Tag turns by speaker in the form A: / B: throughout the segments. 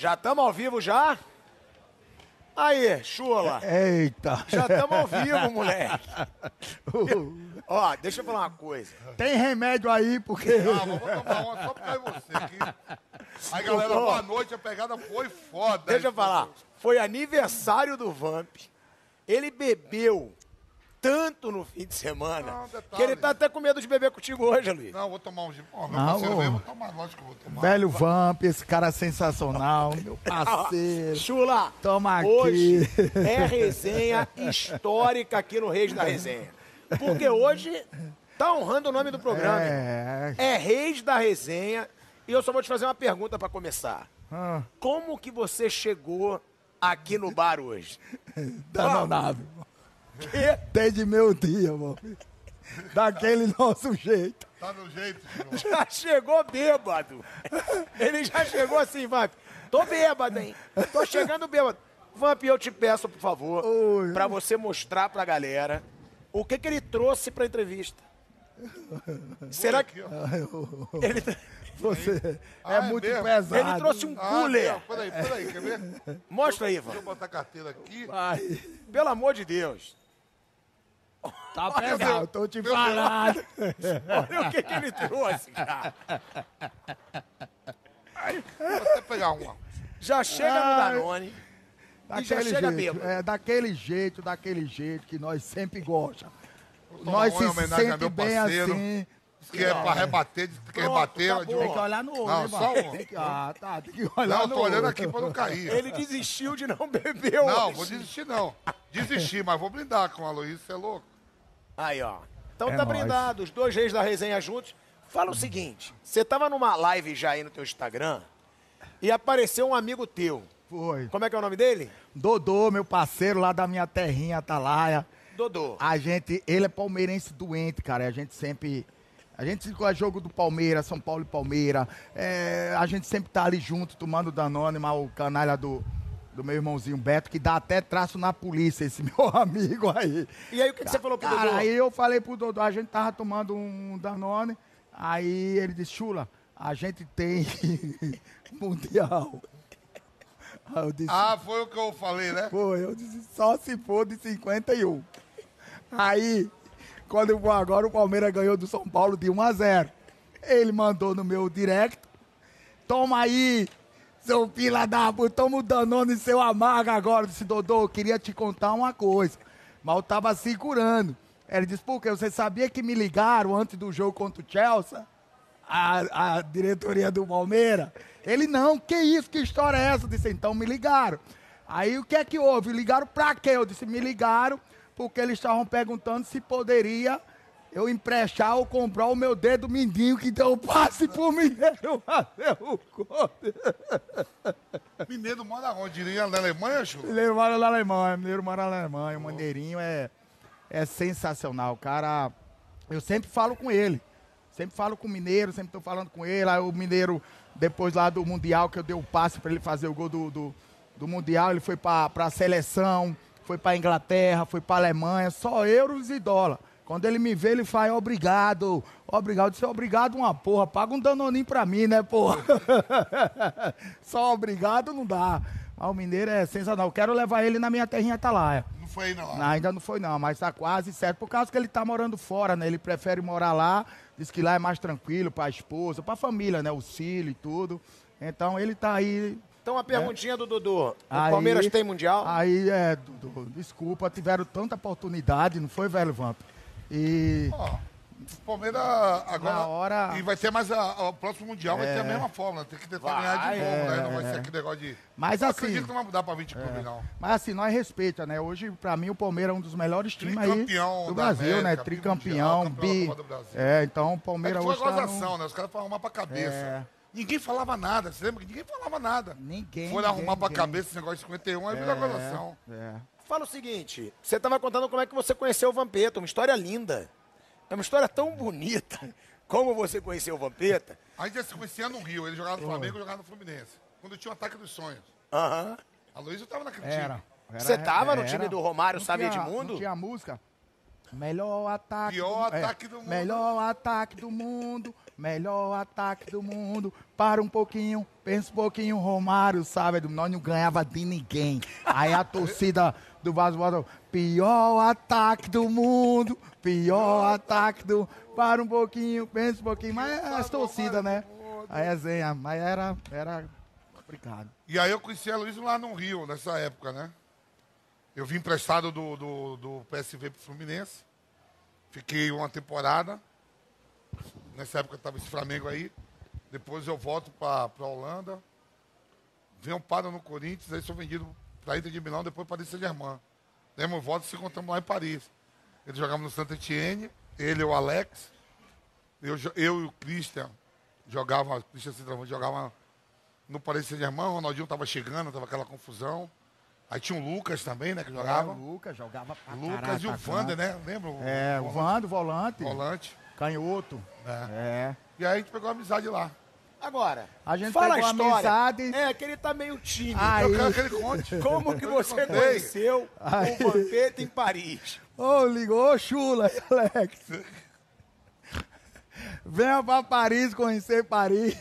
A: Já estamos ao vivo já? Aí, chula.
B: Eita.
A: Já estamos ao vivo, moleque. Ó, deixa eu falar uma coisa.
B: Tem remédio aí, porque.
C: Ah, vamos tomar uma só por causa de você aqui. Aí, galera, boa noite. A pegada foi foda.
A: Deixa eu falar. Foi aniversário do Vamp. Ele bebeu tanto no fim de semana
C: Não,
A: que ele tá até com medo de beber contigo hoje, Luiz.
C: Não, vou tomar um gin. Ó, meu
B: Não,
C: parceiro
B: ô.
C: veio, eu vou tomar. Lógico que eu vou tomar.
B: Velho Vamp, esse cara é sensacional, meu parceiro.
A: Chula,
B: Toma aqui.
A: hoje é resenha histórica aqui no Reis da Resenha. Porque hoje tá honrando o nome do programa.
B: É.
A: É Reis da Resenha. E eu só vou te fazer uma pergunta pra começar.
B: Ah,
A: Como que você chegou aqui no bar hoje?
B: danonado.
A: Que?
B: Desde meu dia, mano. Daquele nosso jeito.
C: Tá no jeito, senhor.
A: Já chegou bêbado. Ele já chegou assim, Vamp. Tô bêbado, hein? Tô chegando bêbado. Vamp, eu te peço, por favor,
B: Oi.
A: pra você mostrar pra galera o que que ele trouxe pra entrevista. Será que... Ele,
B: Você
C: Ah,
B: é
C: é
B: muito
C: mesmo?
B: pesado.
A: ele trouxe um
C: Ah,
A: cooler.
C: não, peraí, peraí, quer ver?
A: Mostra aí,
C: Deixa eu botar a carteira aqui.
B: Ai,
A: Pelo amor de Deus.
B: Tá pesado, tô te falando.
A: Olha o que que ele trouxe, cara.
C: Vou até pegar uma.
A: Já chega no
B: Ai.
A: Danone. E já
B: Daquele
A: chega
B: jeito,
A: bêbado.
B: é, daquele jeito, daquele jeito que nós sempre gostamos. Nós se sente bem
C: parceiro.
B: assim.
C: Que é pra rebater, diz que quer
A: Pronto,
C: rebater.
A: acabou.
C: de
B: Tem que olhar no olho,
C: Não,
B: né,
C: só um.
B: Tem que, ah, tá, tem que olhar
C: Não, eu
B: no
C: tô olhando
B: olho.
C: aqui pra não cair.
A: Ele desistiu de não beber hoje.
C: Não, vou desistir não. Desistir, mas vou brindar com a Luiz, você é louco?
A: Aí, ó. Então
B: É
A: tá
B: nóis.
A: brindado, os dois reis da resenha juntos. Fala o seguinte, você tava numa live já aí no teu Instagram e apareceu um amigo teu.
B: Foi.
A: Como é que é o nome dele?
B: Dodô, meu parceiro lá da minha terrinha, Atalaia.
A: Dodô.
B: A gente, ele é palmeirense doente, cara. A gente sempre. A gente é jogo do Palmeiras, São Paulo e Palmeiras. é, a gente sempre tá ali junto, tomando Danone, mas o canalha do, do meu irmãozinho Beto, que dá até traço na polícia, esse meu amigo aí.
A: E aí o que, que você falou pro
B: Cara,
A: Dodô?
B: aí eu falei pro Dodô, a gente tava tomando um Danone, aí ele disse, Chula, a gente tem mundial. Aí eu disse,
C: Ah, foi o que eu falei, né?
B: Foi, eu disse, só se for de 51. Aí, quando eu vou agora, o Palmeiras ganhou do São Paulo de 1 a 0. Ele mandou no meu direct, toma aí, seu fila da puta, toma Danone seu amarga agora. Disse, Dodô, eu queria te contar uma coisa, eu tava segurando. Ele disse, porque você sabia que me ligaram antes do jogo contra o Chelsea? a, a diretoria do Palmeiras. Ele, não, que isso, que história é essa? Disse, então me ligaram. Aí o que é que houve? Ligaram pra quê? Eu disse, me ligaram porque eles estavam perguntando se poderia eu emprestar ou comprar o meu dedo mindinho que deu passe pro Mineiro fazer o gol.
C: Mineiro mora onde? Na Alemanha, Chu?
B: Ele mora na Alemanha, Mineiro mora na Alemanha. O Maneirinho é, é sensacional. O cara, eu sempre falo com ele. Sempre falo com o Mineiro, sempre tô falando com ele. Aí o Mineiro, depois lá do Mundial, que eu dei o passe para ele fazer o gol do, do, do Mundial, ele foi para a seleção, foi para Inglaterra, foi para Alemanha, só euros e dólar. Quando ele me vê, ele fala, obrigado, obrigado. Eu disse, obrigado uma porra, paga um danoninho pra mim, né, porra? Só obrigado não dá. Mas o Mineiro é sensacional. Eu quero levar ele na minha terrinha Atalaia.
C: Não foi aí não.
B: Não, ainda não foi não, mas tá quase certo. Por causa que ele tá morando fora, né? Ele prefere morar lá, diz que lá é mais tranquilo pra esposa, pra família, né? O filho e tudo. Então ele tá aí.
A: Então uma perguntinha do Dodô. O
B: aí-
A: Palmeiras tem Mundial?
B: Aí, é, Dudu, desculpa, tiveram tanta oportunidade, não foi, velho Vamp? E.
C: Ó, o Palmeiras agora.
B: Na hora-
C: E vai ter mais. A, o próximo Mundial vai ter a mesma fórmula. Tem que tentar
A: Vai,
C: ganhar de novo, né? Não vai
B: é.
C: ser aquele negócio de.
B: Mas
C: Eu
B: assim-
C: acredito que não vai mudar pra 20 clubes, não.
B: Mas assim, nós respeita, né? Hoje, pra mim, o Palmeiras é um dos melhores times aí
C: Tricampeão
B: do Brasil, né?
C: América,
B: Tricampeão,
C: bimmundial, campeão da
B: bi. É, então o
C: É
B: Palmeiras
C: foi
B: hoje tá
C: gozação,
B: no...
C: né? Os caras foram arrumar pra cabeça.
B: É.
C: Ninguém falava nada. Você lembra que ninguém falava nada.
B: Ninguém.
C: Foram arrumar pra
B: ninguém.
C: cabeça esse negócio de 51, aí virou gozação.
B: É.
A: Fala o seguinte, você estava contando como é que você conheceu o Vampeta, uma história linda. É uma história tão bonita como você conheceu o Vampeta.
C: A gente se conhecia no Rio. Ele jogava no Flamengo e jogava no Fluminense. Quando tinha o ataque dos sonhos.
A: Aham.
C: A Luísa tava naquele
B: Era.
C: time.
A: Você tava no time do Romário,
B: tinha-
A: Edmundo?
B: Não tinha música? Melhor ataque
C: Pior
B: do, é,
C: ataque do mundo.
B: Melhor ataque do mundo. Melhor ataque do mundo. Para um pouquinho, pensa um pouquinho, Romário, sabe? Nós não ganhava de ninguém. Aí a torcida do Vasco botou, pior ataque do mundo. Pior ataque do. Para um pouquinho, pensa um pouquinho. Mas é as torcidas, né? A resenha. Mas era, era complicado.
C: E aí eu conheci a Luísa lá no Rio, nessa época, né? Eu vim emprestado do, do, do PSV pro Fluminense. Fiquei uma temporada. Nessa época tava esse Flamengo aí. Depois eu volto pra, pra Holanda. Venho para no Corinthians, aí sou vendido pra Inter de Milão, depois Paris Saint-Germain. Demos e se encontramos lá em Paris. Ele jogava no Santa Etienne, ele e o Alex. Eu, eu e o Christian jogava, o Christian Centroavante jogava no Paris Saint-Germain, o Ronaldinho tava chegando, tava aquela confusão. Aí tinha o Lucas também, né, que jogava.
B: O Lucas jogava pra
C: Lucas
B: caralho,
C: e o. Vander, né? Lembra?
B: É, o Vando, volante.
C: volante.
B: Canhoto. É.
C: E aí a gente pegou a amizade lá.
A: Agora,
B: A gente
A: fala
B: pegou
A: a história.
B: amizade.
A: É, que ele tá meio tímido.
B: Aí,
C: Eu quero que ele conte.
A: Como que você conheceu
B: Aí.
A: o Vampeta em Paris?
B: ô, ligou, chula, Alex. Venha pra Paris conhecer Paris.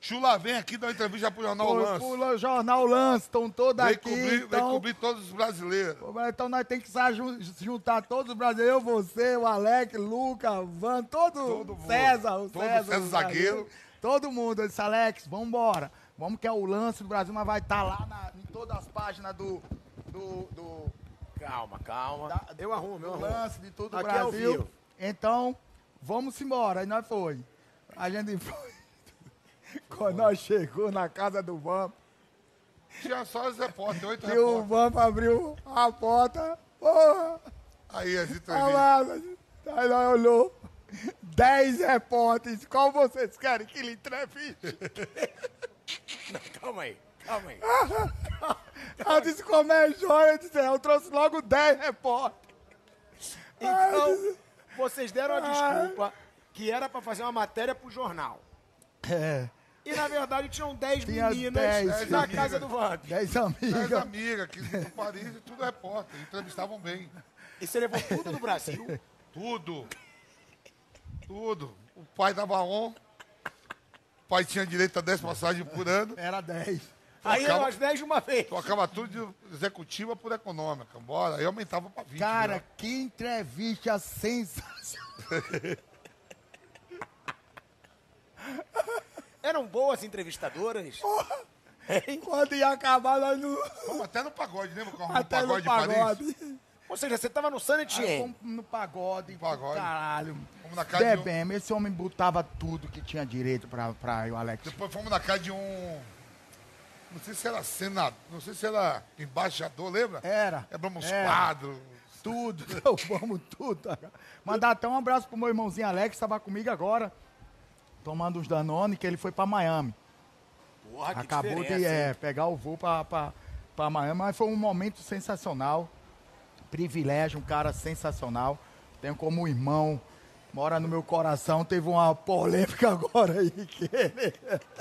C: Chula vem aqui dar uma entrevista pro Jornal Lance.
B: O jornal Lance, estão todos
C: Vem
B: aqui.
C: cobrir, vem
B: então,
C: cobrir todos os brasileiros.
B: então nós temos que juntar todos os brasileiros, eu, você, o Alex, Luca, Van, todo,
C: Todo mundo.
B: César, o
C: Todo
B: César,
C: César
B: o
C: zagueiro.
B: Todo mundo. Eu disse, Alex, vamos embora. Vamos que é o lance do Brasil, mas vai estar lá na- em todas as páginas do, do, do,
A: Calma, calma.
B: Da-
A: eu arrumo, eu arrumo.
B: lance de todo o
A: é
B: Brasil.
A: vivo.
B: Então, vamos embora. Aí nós foi. A gente foi. Quando nós chegou na casa do Vamp,
C: Tinha só os repórteres, oito
B: que o. Vamp abriu a porta. Porra!
C: Aí
B: A massa. Aí nós olhou. Dez repórteres. Qual vocês querem que lhe entreviste?
A: Calma aí, calma aí.
B: Ela disse, como é joia? Eu disse, eu trouxe logo dez repórteres.
A: Então, vocês deram a desculpa que era pra fazer uma matéria pro jornal.
B: É,
A: E na verdade tinham 10
B: Tinha
A: meninas
B: 10
A: na
C: amigas.
A: casa do Vamp.
B: dez
C: As
B: amigas.
C: amigas aqui do Paris e tudo repórter. Entrevistavam bem.
A: E você levou tudo do Brasil.
C: Tudo. Tudo. O pai dava on. O pai tinha direito a 10 passagens por ano.
B: Era dez.
A: Aí
C: Acaba-
A: eram as 10 de uma vez.
C: Tocava tudo de executiva por econômica. Bora. Aí aumentava pra 20.
B: Cara,
C: né?
B: que entrevista sensacional.
A: Eram boas entrevistadoras.
B: Quando ia acabar, nós não...
C: Fomos até no pagode, lembra? Com
B: Até
C: pagode
B: no pagode.
A: Ou seja, você tava no San
B: Aí
A: Etienne.
B: fomos no pagode.
C: Pagode.
B: Caralho.
C: Fomos na casa de um-
B: Bebemos. Esse homem botava tudo que tinha direito pra, pra o Alex.
C: Depois fomos na casa de um. Não sei se era senador, não sei se era embaixador, lembra?
B: Era.
C: Quebramos uns
B: Era.
C: quadros.
B: Tudo. Vamos tudo. Mandar até um abraço pro meu irmãozinho Alex, que estava comigo agora. Tomando uns Danone, que ele foi pra Miami.
A: Porra, que
B: Acabou de é, pegar o voo pra Miami, mas foi um momento sensacional. Privilégio, um cara sensacional. Tenho como irmão, mora no meu coração. Teve uma polêmica agora aí que.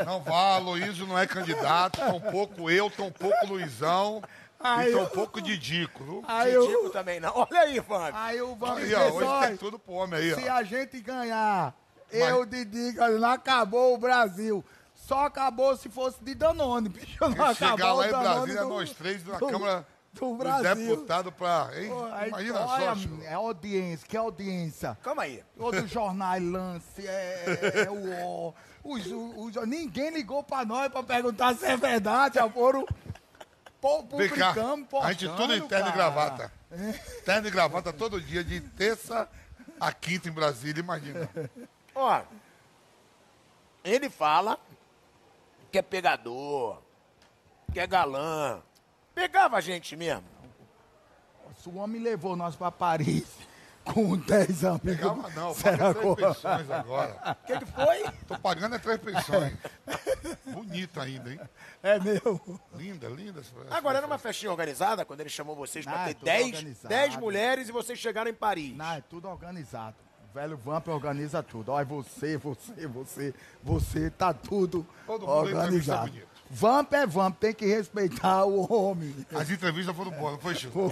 C: Não vá, Luísio não é candidato, tampouco eu, tampouco Luizão
B: Ai,
C: e
B: eu-
C: tampouco Didico. viu?
B: Aí
A: Didico
B: eu,
A: também não. Olha aí, Vamp.
B: aí o Vamp
C: Aí, ó, hoje tem tudo pro homem aí,
B: Se
C: ó.
B: a gente ganhar, eu de dica, não acabou o Brasil. Só acabou se fosse de Danone, bicho. Não
C: E chegar
B: acabou
C: lá
B: o
C: em Brasília,
B: do-
C: nós três na
B: do-
C: Câmara
B: do
C: dos
B: Brasil.
C: Deputados pra. Hein?
B: Pô, aí,
C: Imagina
B: olha,
C: só,
B: é audiência, que audiência.
A: Calma aí.
B: Todo jornal lance, é, é o ó. Os, os, ninguém ligou pra nós pra perguntar se é verdade, já foram pu-
C: Vem cá,
B: publicando,
C: a gente tudo em
B: postando,
C: terno e gravata. Terno e gravata todo dia, de terça a quinta em Brasília, imagina.
A: Ó, ele fala que é pegador, que é galã. Pegava a gente mesmo.
B: Se o homem levou nós pra Paris com 10 amigos.
C: Pegava não,
B: Será
C: paga três pensões agora.
A: O que, que foi?
C: Tô pagando é três pensões. Bonita ainda, hein?
B: É meu.
C: Linda, linda.
A: Agora, era uma festinha organizada, quando ele chamou vocês pra
B: é
A: ter
B: tudo
A: 10,
B: organizado.
A: 10 mulheres e vocês chegaram em Paris.
B: Não, é tudo organizado. O velho Vamp organiza tudo. Olha, você, você, você, você, tá tudo
C: Todo mundo
B: organizado.
C: bonito.
B: Vamp é Vamp, tem que respeitar o homem.
C: As entrevistas foram boas, não foi, Chico?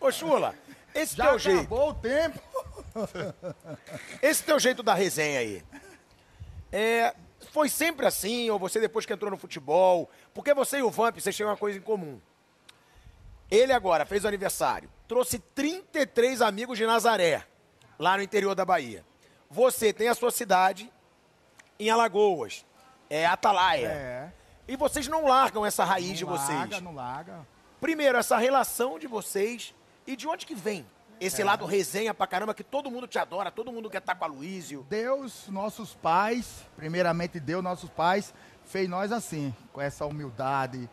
A: Ô, Chula, esse
B: Já
A: teu jeito,
B: acabou o tempo.
A: esse teu jeito da resenha aí, é, foi sempre assim, ou você depois que entrou no futebol? Porque você e o Vamp, vocês têm uma coisa em comum. Ele agora fez o aniversário, trouxe 33 amigos de Nazaré, lá no interior da Bahia. Você tem a sua cidade em Alagoas, é Atalaia.
B: É.
A: E vocês não largam essa raiz de
B: Não
A: vocês.
B: larga, não larga.
A: Primeiro, essa relação de vocês e de onde que vem esse
B: É.
A: lado resenha pra caramba que todo mundo te adora, todo mundo quer estar com a Luísio.
B: Deus, nossos pais, primeiramente Deus, nossos pais, fez nós assim, com essa humildade,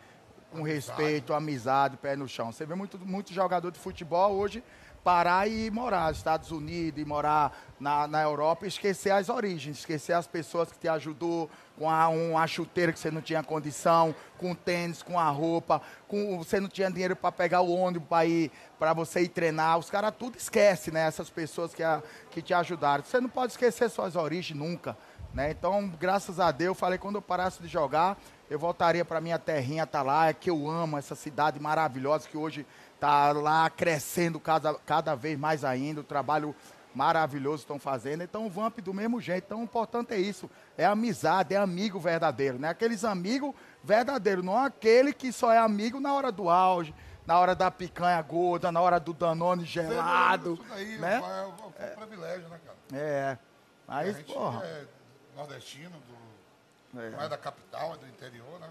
B: com respeito, amizade, pé no chão. Você vê muito, muito jogador de futebol hoje parar e morar nos Estados Unidos, e morar na, na Europa e esquecer as origens, esquecer as pessoas que te ajudou com a, uma chuteira que você não tinha condição, com tênis, com a roupa, com você não tinha dinheiro para pegar o ônibus para ir para você ir treinar. Os caras tudo esquece, né? Essas pessoas que, a- que te ajudaram. Você não pode esquecer suas origens nunca, né? Então, graças a Deus, eu falei quando eu parasse de jogar, eu voltaria para minha terrinha Atalaia, que eu amo essa cidade maravilhosa que hoje está lá crescendo cada, cada vez mais ainda, o trabalho maravilhoso estão fazendo. Então, o Vamp do mesmo jeito. Então, o importante é isso, é amizade, é amigo verdadeiro, né? Aqueles amigos verdadeiros, não aquele que só é amigo na hora do auge, na hora da picanha gorda, na hora do Danone gelado,
C: Isso daí
B: né?
C: é, um- é um privilégio, né, cara?
B: É.
C: a
B: Aí,
C: gente
B: porra,
C: é nordestino, do,
B: É.
C: não é da capital, é do interior, né?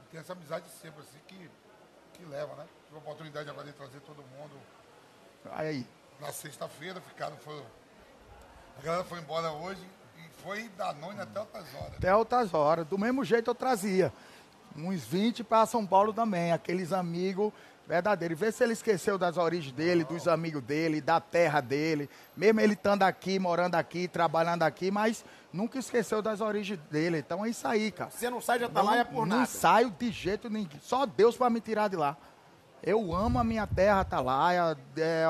C: E tem essa amizade sempre, assim, que, que leva, né? Tive a oportunidade agora de trazer todo mundo
B: aí.
C: na sexta-feira, ficaram, foi, a galera foi embora hoje e foi da noite até outras horas.
B: Até outras horas. Do mesmo jeito eu trazia. Uns 20 para São Paulo também, aqueles amigos verdadeiros. Vê se ele esqueceu das origens dele, dos amigos dele, da terra dele. Mesmo ele estando aqui, morando aqui, trabalhando aqui, mas nunca esqueceu das origens dele. Então é isso aí, cara.
A: Você não sai de Atalaia
B: não,
A: por
B: não
A: nada.
B: saio de jeito nenhum. Só Deus para me tirar de lá. Eu amo a minha terra, Atalaia. É,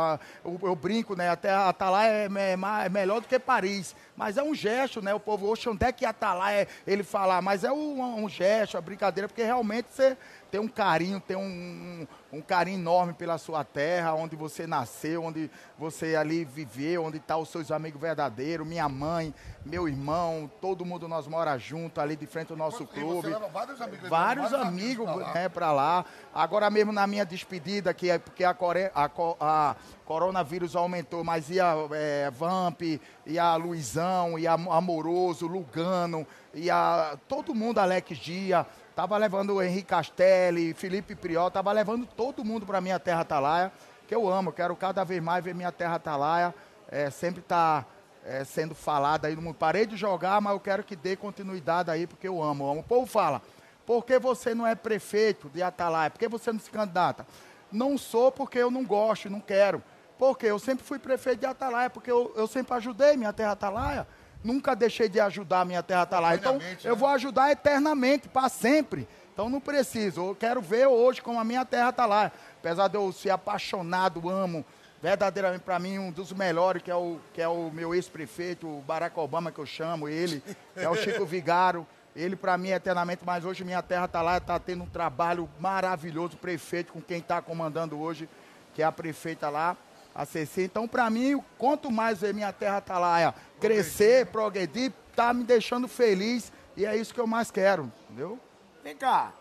B: eu, eu brinco, né? A Atalaia é, ma- é melhor do que Paris. Mas é um gesto, né? O povo, oxe, onde é que Atalaia ele fala? Mas é um, um gesto, a brincadeira, porque realmente você tem um carinho, tem um, um, um carinho enorme pela sua terra, onde você nasceu, onde você ali viveu, onde estão os seus amigos verdadeiros, minha mãe, meu irmão, todo mundo nós mora junto ali de frente ao nosso clube.
C: vários amigos,
B: Vários
C: vários
B: amigos,
C: lá.
B: né, pra lá. Agora mesmo na minha despedida, que é porque a, core, a, a coronavírus aumentou, mas ia é, Vamp, ia Luizão, ia Amoroso, Lugano, ia todo mundo, Alex Dia, tava levando o Henrique Castelli, Felipe Priol, tava levando todo mundo pra minha terra Atalaia, que eu amo, quero cada vez mais ver minha terra Atalaia, é, sempre tá é, sendo falada aí no mundo. Parei de jogar, mas eu quero que dê continuidade aí, porque eu amo, amo. O povo fala, por que você não é prefeito de Atalaia? Por que você não se candidata? Não sou porque eu não gosto, não quero. Porque eu sempre fui prefeito de Atalaia, porque eu, eu sempre ajudei minha terra Atalaia. Nunca deixei de ajudar minha terra Atalaia. Então,
C: Eternamente,
B: eu
C: né?
B: vou ajudar eternamente, para sempre. Então, não preciso. Eu quero ver hoje como a minha terra Atalaia. Apesar de eu ser apaixonado, amo, verdadeiramente para mim, um dos melhores, que é o, que é o meu ex-prefeito, o Barack Obama, que eu chamo ele, é o Chico Vigaro. Ele, para mim, é eternamente, mas hoje minha terra está lá, está tendo um trabalho maravilhoso, prefeito, com quem está comandando hoje, que é a prefeita lá, a. Então, para mim, quanto mais ver minha terra Atalaia crescer, progredir, tá me deixando feliz, e é isso que eu mais quero, entendeu?
A: Vem cá.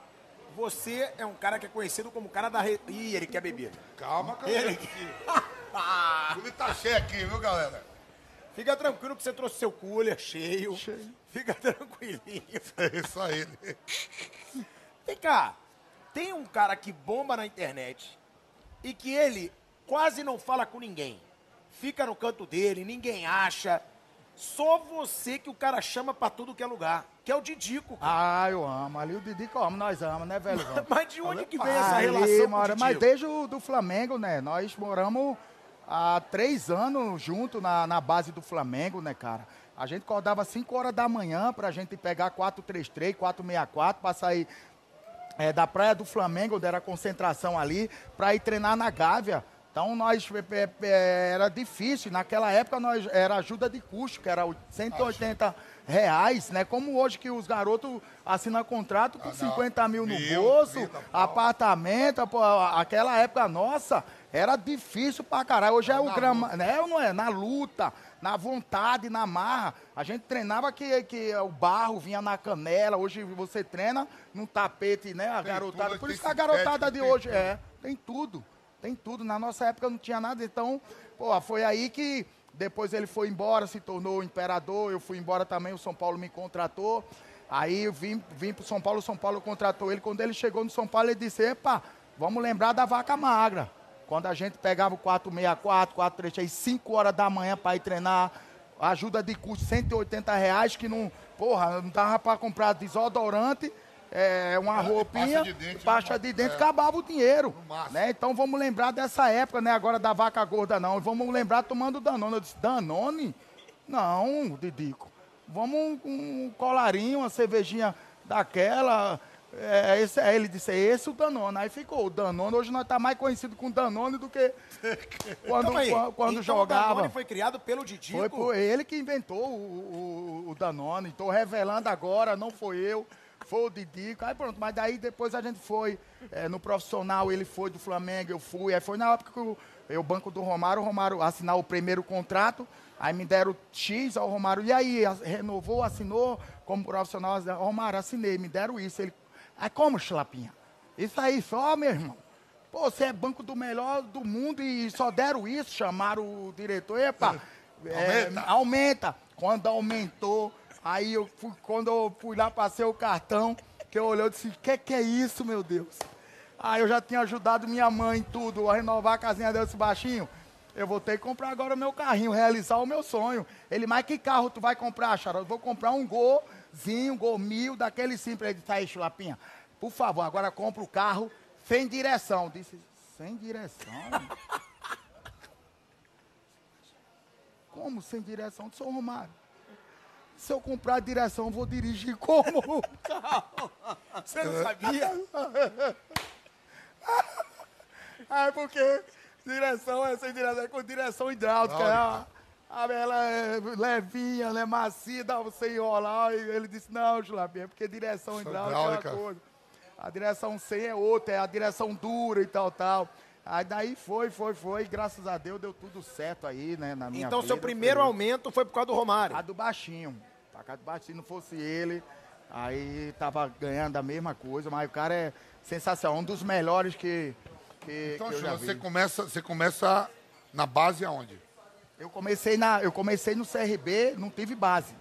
A: Você é um cara que é conhecido como o cara da... Re... Ih, ele quer beber.
C: Calma, calma.
A: Ele-
C: Ele tá cheio aqui, viu, galera?
A: Fica tranquilo que você trouxe seu cooler cheio. Fica tranquilinho.
C: É isso aí.
A: Vem cá. Tem um cara que bomba na internet e que ele quase não fala com ninguém. Fica no canto dele, ninguém acha. Só você que o cara chama pra tudo que é lugar. Que é o Didico. cara.
B: Ah, eu amo. Ali o Didi que eu amo, nós amamos, né, velho?
A: Mas de onde que vem essa
B: Ali,
A: relação
B: mora-
A: Didico?
B: Mas desde o do Flamengo, né? Nós moramos há três anos junto na, na base do Flamengo, né, cara? A gente acordava 5 horas da manhã pra gente pegar 433, 464 pra sair é, da Praia do Flamengo, onde era a concentração ali, pra ir treinar na Gávea. Então nós é, é, era difícil. Naquela época nós era ajuda de custo, que era 180 reais, né? Como hoje que os garotos assinam contrato com
C: Ah, não.
B: 50 mil no
C: Mil,
B: bolso,
C: 30 pau.
B: apartamento, pô, aquela época nossa era difícil pra caralho. Hoje é o grama, né? Não é na luta, na vontade, na marra. A gente treinava que, que o barro vinha na canela. Hoje você treina num tapete, né? A
C: Tem
B: garotada.
C: tudo,
B: Por isso que a garotada de hoje é tem tudo, tem tudo. Na nossa época não tinha nada, então, pô, foi aí que depois ele foi embora, se tornou imperador, eu fui embora também, o São Paulo me contratou. Aí eu vim, vim pro São Paulo, o São Paulo contratou ele. Quando ele chegou no São Paulo, ele disse, epa, vamos lembrar da vaca magra. Quando a gente pegava o 464, 436, 5 horas da manhã para ir treinar, ajuda de custo 180 reais, que não, porra, não dava para comprar desodorante, é, uma roupinha,
C: de dente,
B: pasta de dente,
C: É.
B: acabava o dinheiro. Né? Então vamos lembrar dessa época, né? Agora da vaca gorda, não. Vamos lembrar tomando Danone. Eu disse, Danone? Não, Didico. Vamos um, um colarinho, uma cervejinha daquela. É, esse, aí ele disse, é esse o Danone. Aí ficou o Danone. Hoje nós tá mais conhecido com Danone do que quando,
A: Calma aí.
B: quando, quando
A: então,
B: jogava.
A: O Danone foi criado pelo Didico.
B: Foi por ele que inventou o, o, o Danone. Estou revelando agora, não foi eu, foi o Didico. Aí pronto, mas daí depois a gente foi eh, no profissional, ele foi do Flamengo, eu fui. Aí foi na época que o, eu, banco do Romário, o Romário assinar o primeiro contrato, aí me deram X ao Romário. E aí, renovou, assinou como profissional. Romário, assinei, me deram isso. Ele, aí como, Chilapinha? Isso aí só, meu irmão. Pô, você é banco do melhor do mundo e só deram isso, chamaram o diretor, epa, é,
C: Aumenta.
B: aumenta. Quando aumentou, aí eu fui, quando eu fui lá, passei o cartão, que eu olhei e disse, que que é isso, meu Deus? Aí eu já tinha ajudado minha mãe em tudo, a renovar a casinha dela, desse baixinho. Eu vou ter que comprar agora o meu carrinho, realizar o meu sonho. Ele, mas que carro tu vai comprar, Charol? Eu vou comprar um golzinho, um gol mil, daquele simples. Ele disse, aí, Chulapinha, por favor, agora compra o carro sem direção. Disse, sem direção? Como sem direção? Sou Romário. Se eu comprar direção, eu vou dirigir como.
A: Você não sabia?
B: É porque direção é sem direção, é com direção hidráulica. né? A, a ela é levinha, né? Macia, dá você enrolar. E ele disse, não, Julapinha, é porque direção hidráulica, é
C: hidráulica.
B: uma coisa. A direção sem é outra, é a direção dura e tal, tal. Aí daí foi, foi, foi. Graças a Deus deu tudo certo aí, né? Na minha
A: Então,
B: vida,
A: seu primeiro
B: foi-
A: aumento foi por causa do Romário.
B: a do baixinho. Se não fosse ele, aí tava ganhando a mesma coisa, mas o cara é sensacional, um dos melhores que, que,
C: Então,
B: que eu já
C: você
B: vi.
C: começa, você começa na base aonde?
B: Eu comecei, na, eu comecei no CRB, não tive base.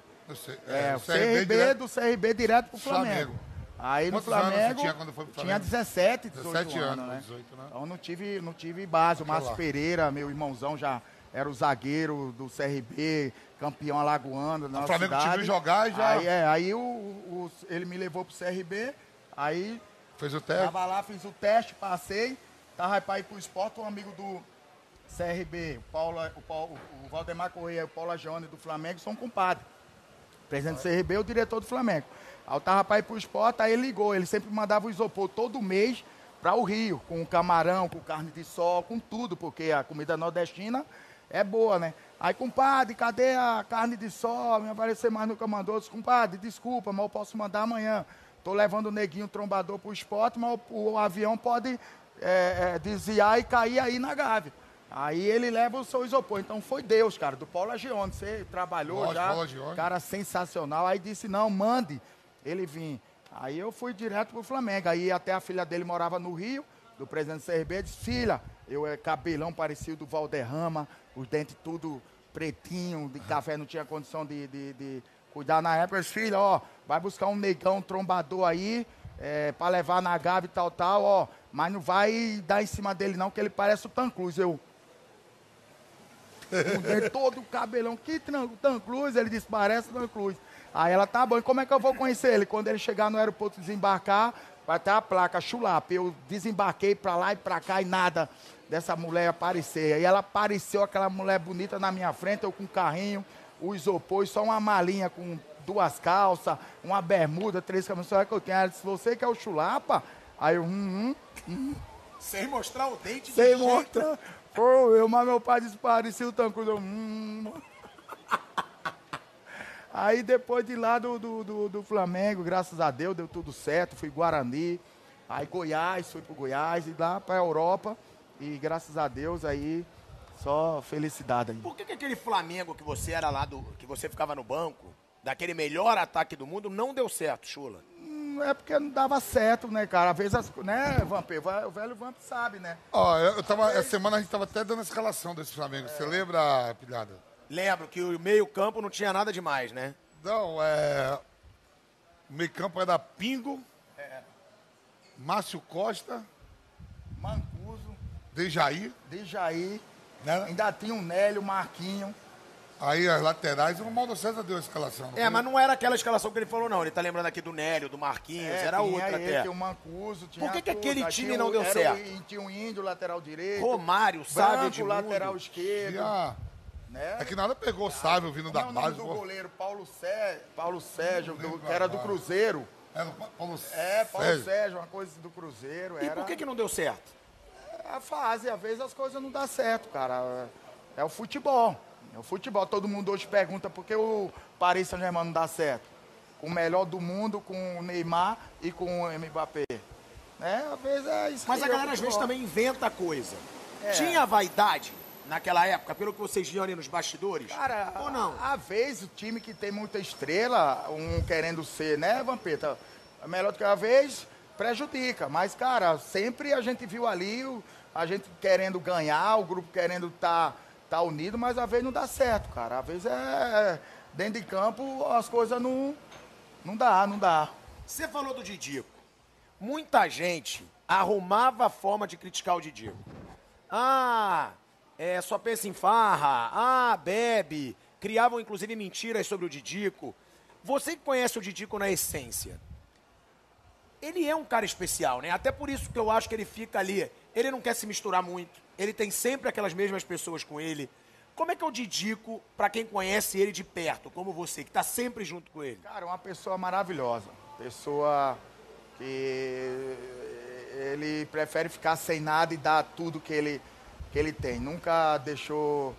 B: É,
C: no
B: o CRB,
C: direto-
B: do CRB direto pro Flamengo.
C: Flamengo.
B: Aí
C: Quantos
B: no
C: anos você
B: Flamengo
C: tinha quando foi pro
B: tinha
C: Flamengo?
B: 17, 18
C: 17
B: anos,
C: anos,
B: né?
C: 18, né?
B: Então não tive, não tive base. O Márcio. Pereira, meu irmãozão, já era o zagueiro do CRB, campeão alagoano
C: O Flamengo te
B: cidade.
C: viu jogar e já-
B: Aí, é, aí o, o- ele me levou pro CRB, aí
C: Fez o teste?
B: Tava lá, fiz o teste, passei. Tava para ir pro esporte, um amigo do CRB, o, Paulo, o, Paulo, o Valdemar Correia e o Paulo Agione do Flamengo são compadres. Presidente do CRB e o diretor do Flamengo. Aí eu tava para ir pro esporte, aí ele ligou. Ele sempre mandava o isopor todo mês para o Rio, com camarão, com carne de sol, com tudo, porque a comida nordestina é boa, né? Aí, compadre, cadê a carne de sol? Me apareceu mais. Eu disse, compadre, desculpa, mas eu posso mandar amanhã. Tô levando o neguinho trombador pro esporte, mas o, o avião pode é, é, desviar e cair aí na Gávea. Aí ele leva o seu isopor. Então foi Deus, cara, do Paulo Agione. Você trabalhou
C: Lógico,
B: já,
C: Agione.
B: cara sensacional. Aí disse, não, mande ele vir. Aí eu fui direto pro Flamengo. Aí até a filha dele morava no Rio, do presidente CRB, disse, filha, eu é cabelão parecido do Valderrama, os dentes tudo pretinho, de café, não tinha condição de, de, de cuidar na época. Eu disse, filha, ó, vai buscar um negão trombador aí, é, pra levar na Gávea e tal, tal, ó. Mas não vai dar em cima dele não, que ele parece o Tancruz. Eu, o todo o cabelão, que Tancruz? Ele disse, parece Tancruz. Aí ela, tá bom, e como é que eu vou conhecer ele? Quando ele chegar no aeroporto desembarcar, vai ter a placa Chulap. Eu desembarquei pra lá e pra cá e nada. dessa mulher aparecer. Aí ela apareceu, aquela mulher bonita na minha frente, eu com um carrinho, o isopor, e só uma malinha com duas calças, uma bermuda, três camisas que eu tenho. Ela disse, você que é o chulapa? Aí eu, hum, hum,
A: Sem mostrar o dente de
B: sem
A: jeito
B: mostrar. Pô, eu, mas meu pai disse, parecia o tancudo. Eu, hum. Aí depois de lá do, do, do, do Flamengo, graças a Deus, deu tudo certo. Fui Guarani, aí Goiás, fui pro Goiás e lá pra Europa. E graças a Deus aí, só felicidade aí.
A: Por que, que aquele Flamengo que você era lá, do, que você ficava no banco, daquele melhor ataque do mundo, não deu certo, Chula?
B: Hum, É porque não dava certo, né, cara? Às vezes, as, né, Vampir? O velho Vamp sabe, né?
C: Ó, eu eu tava, essa semana a gente tava até dando a escalação desse Flamengo. Você lembra, pilhada?
A: Lembro que o meio-campo não tinha nada demais, né?
C: Não, é. O meio campo era Pingo, Márcio Costa,
B: Mancuso,
C: Dejaí,
B: Dejaí,
C: né?
B: ainda tinha o Nélio, Marquinho.
C: Aí as laterais, o Mauro César deu a escalação.
A: É,
C: foi?
A: mas não era aquela escalação que ele falou, não. Ele tá lembrando aqui do Nélio, do Marquinhos,
B: É,
A: era outra
B: ele,
A: até.
B: Tinha o Mancuso, tinha
A: Por que que aquele time não
B: o-
A: deu
B: o-
A: certo?
B: e tinha o Índio, lateral direito.
A: Romário,
B: Branco,
A: Edmundo.
B: lateral esquerdo.
C: Tinha-
B: Né?
C: É que nada pegou o Sávio vindo da
B: é o nome
C: base.
B: do
C: pô.
B: goleiro? Paulo Sérgio, Paulo Sérgio, do- que era do. Cruzeiro.
C: Era Pa- Paulo
B: É, Paulo
C: Sérgio.
B: Sérgio, uma coisa do Cruzeiro.
A: E
B: era...
A: por que, que não deu certo?
B: A fase, às vezes as coisas não dão certo, cara. É o futebol. É o futebol. Todo mundo hoje pergunta por que o Paris Saint-Germain não dá certo. Com o melhor do mundo, com o Neymar e com o Mbappé. É, às vezes é isso
A: Mas a
B: é
A: galera às vezes também inventa coisa.
B: É.
A: Tinha vaidade naquela época, pelo que vocês viam ali nos bastidores?
B: Cara,
A: Ou não?
B: às vezes o time que tem muita estrela, um querendo ser, né, Vampeta? É melhor do que a vez, prejudica. Mas, cara, sempre a gente viu ali o- a gente querendo ganhar, o grupo querendo estar tá, unido, mas às vezes não dá certo, cara. Às vezes é. Dentro de campo as coisas não. Não dá, não dá.
A: Você falou do Didico. Muita gente arrumava a forma de criticar o Didico. Ah, é, só pensa em farra. Ah, bebe. Criavam inclusive mentiras sobre o Didico. Você que conhece o Didico na essência, ele é um cara especial, né? Até por isso que eu acho que ele fica ali. Ele não quer se misturar muito. Ele tem sempre aquelas mesmas pessoas com ele. Como é que é o Didico, pra quem conhece ele de perto, como você, que tá sempre junto com ele?
B: Cara, uma pessoa maravilhosa. Pessoa que ele prefere ficar sem nada e dar tudo que ele, que ele tem. Nunca deixou